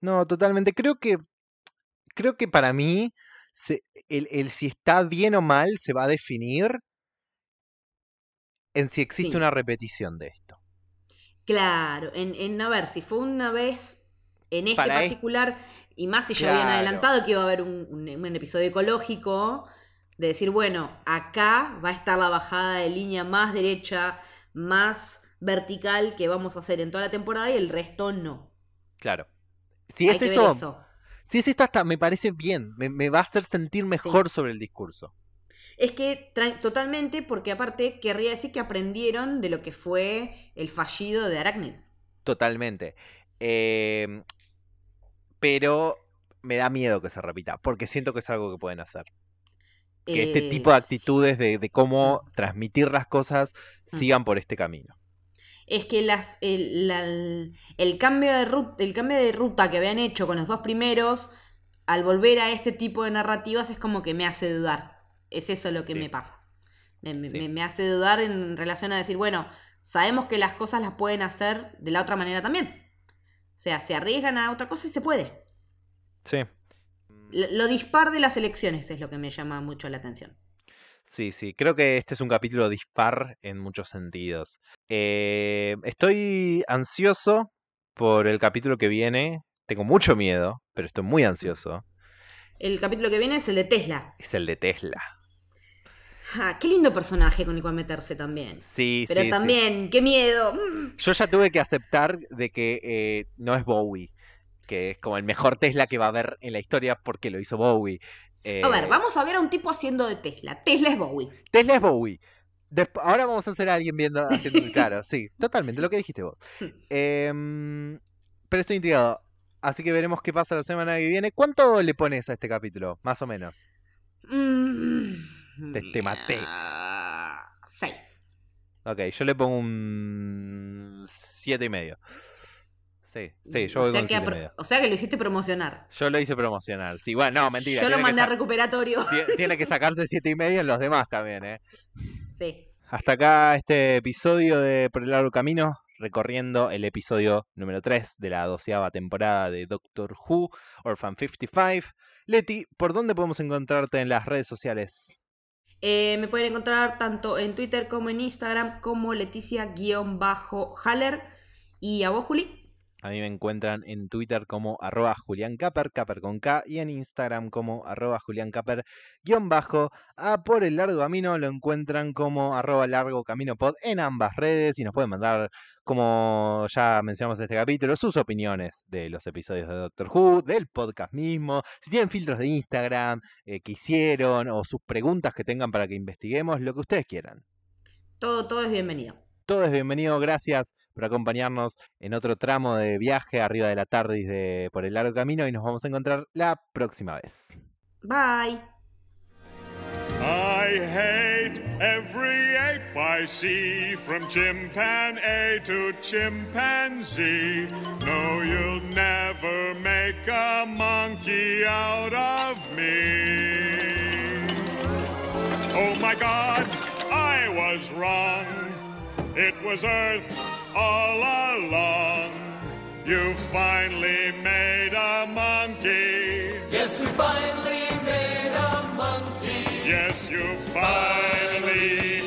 No, totalmente. Creo que, creo que para mí, se- el, el si está bien o mal se va a definir en si existe Sí. una repetición de esto. Claro, en, en a ver, si fue una vez en este Para particular, y más si ya habían Claro. adelantado que iba a haber un, un- un episodio ecológico, de decir, bueno, acá va a estar la bajada de línea más derecha, más vertical que vamos a hacer en toda la temporada y el resto no. Claro. Si es eso, eso. si es esto hasta me parece bien, me, me va a hacer sentir mejor sobre el discurso. Es que totalmente, porque aparte querría decir que aprendieron de lo que fue el fallido de Arachnids. Totalmente. Eh, pero me da miedo que se repita, porque siento que es algo que pueden hacer. Que este tipo de actitudes de, de cómo transmitir las cosas sigan por este camino. es que las, el, la- el cambio de ruta, el cambio de ruta que habían hecho con los dos primeros, al volver a este tipo de narrativas es como que me hace dudar. Es eso lo que Sí. me pasa. Me, me- Sí. me- me hace dudar en relación a decir, bueno, sabemos que las cosas las pueden hacer de la otra manera también. O sea, se arriesgan a otra cosa y se puede. Sí. Lo, dispar de las elecciones es lo que me llama mucho la atención. Sí, sí, creo que este es un capítulo dispar en muchos sentidos. Eh, estoy ansioso por el capítulo que viene. Tengo mucho miedo, pero estoy muy ansioso. El capítulo que viene es el de Tesla. Es el de Tesla. Ja, qué lindo personaje con el cual meterse también. Sí, Pero sí, sí. también, qué miedo. Mm. Yo ya tuve que aceptar de que eh, no es Bowie, que es como el mejor Tesla que va a haber en la historia porque lo hizo Bowie. A ver, Eh, vamos a ver a un tipo haciendo de Tesla. Tesla es Bowie. Tesla es Bowie. Desp- ahora vamos a hacer a alguien viendo, [LAUGHS] haciendo, claro, sí, totalmente, lo que dijiste vos. Em, pero estoy intrigado, así que veremos qué pasa la semana que viene. ¿Cuánto le pones a este capítulo, más o menos? Mm. Te- te maté. Seis. Ok, yo le pongo un siete y medio. Sí, sí, yo voy o, sea con que o sea que lo hiciste promocionar. Yo lo hice promocional. Sí, bueno, no, mentira. Yo lo mandé a recuperatorio. [LAUGHS] tie- Tiene que sacarse siete y medio en los demás también, ¿eh? Sí. Hasta acá este episodio de Por el largo camino, recorriendo el episodio número 3 de la doceava temporada de Doctor Who, Orphan 55. Leti, ¿por dónde podemos encontrarte en las redes sociales? Eh, me pueden encontrar tanto en Twitter como en Instagram como Leticia-Haller. ¿Y a vos, Juli? A mí me encuentran en Twitter como arroba Julián Caper, con K, y en Instagram como arroba Julián Caper, guion bajo. A Por el Largo Camino lo encuentran como arroba Largo Camino Pod en ambas redes y nos pueden mandar, como ya mencionamos en este capítulo, sus opiniones de los episodios de Doctor Who, del podcast mismo, si tienen filtros de Instagram eh, que hicieron o sus preguntas que tengan para que investiguemos, lo que ustedes quieran. Todo, todo es bienvenido. Todo es bienvenido, gracias por acompañarnos en otro tramo de viaje arriba de la TARDIS de Por el Largo Camino y nos vamos a encontrar la próxima vez. Bye. I hate every ape I see, from chimpanzee to chimpanzee. No, you'll never make a monkey out of me. Oh my god, I was wrong. It was Earth all along. You finally made a monkey. Yes, we finally made a monkey. Yes, you finally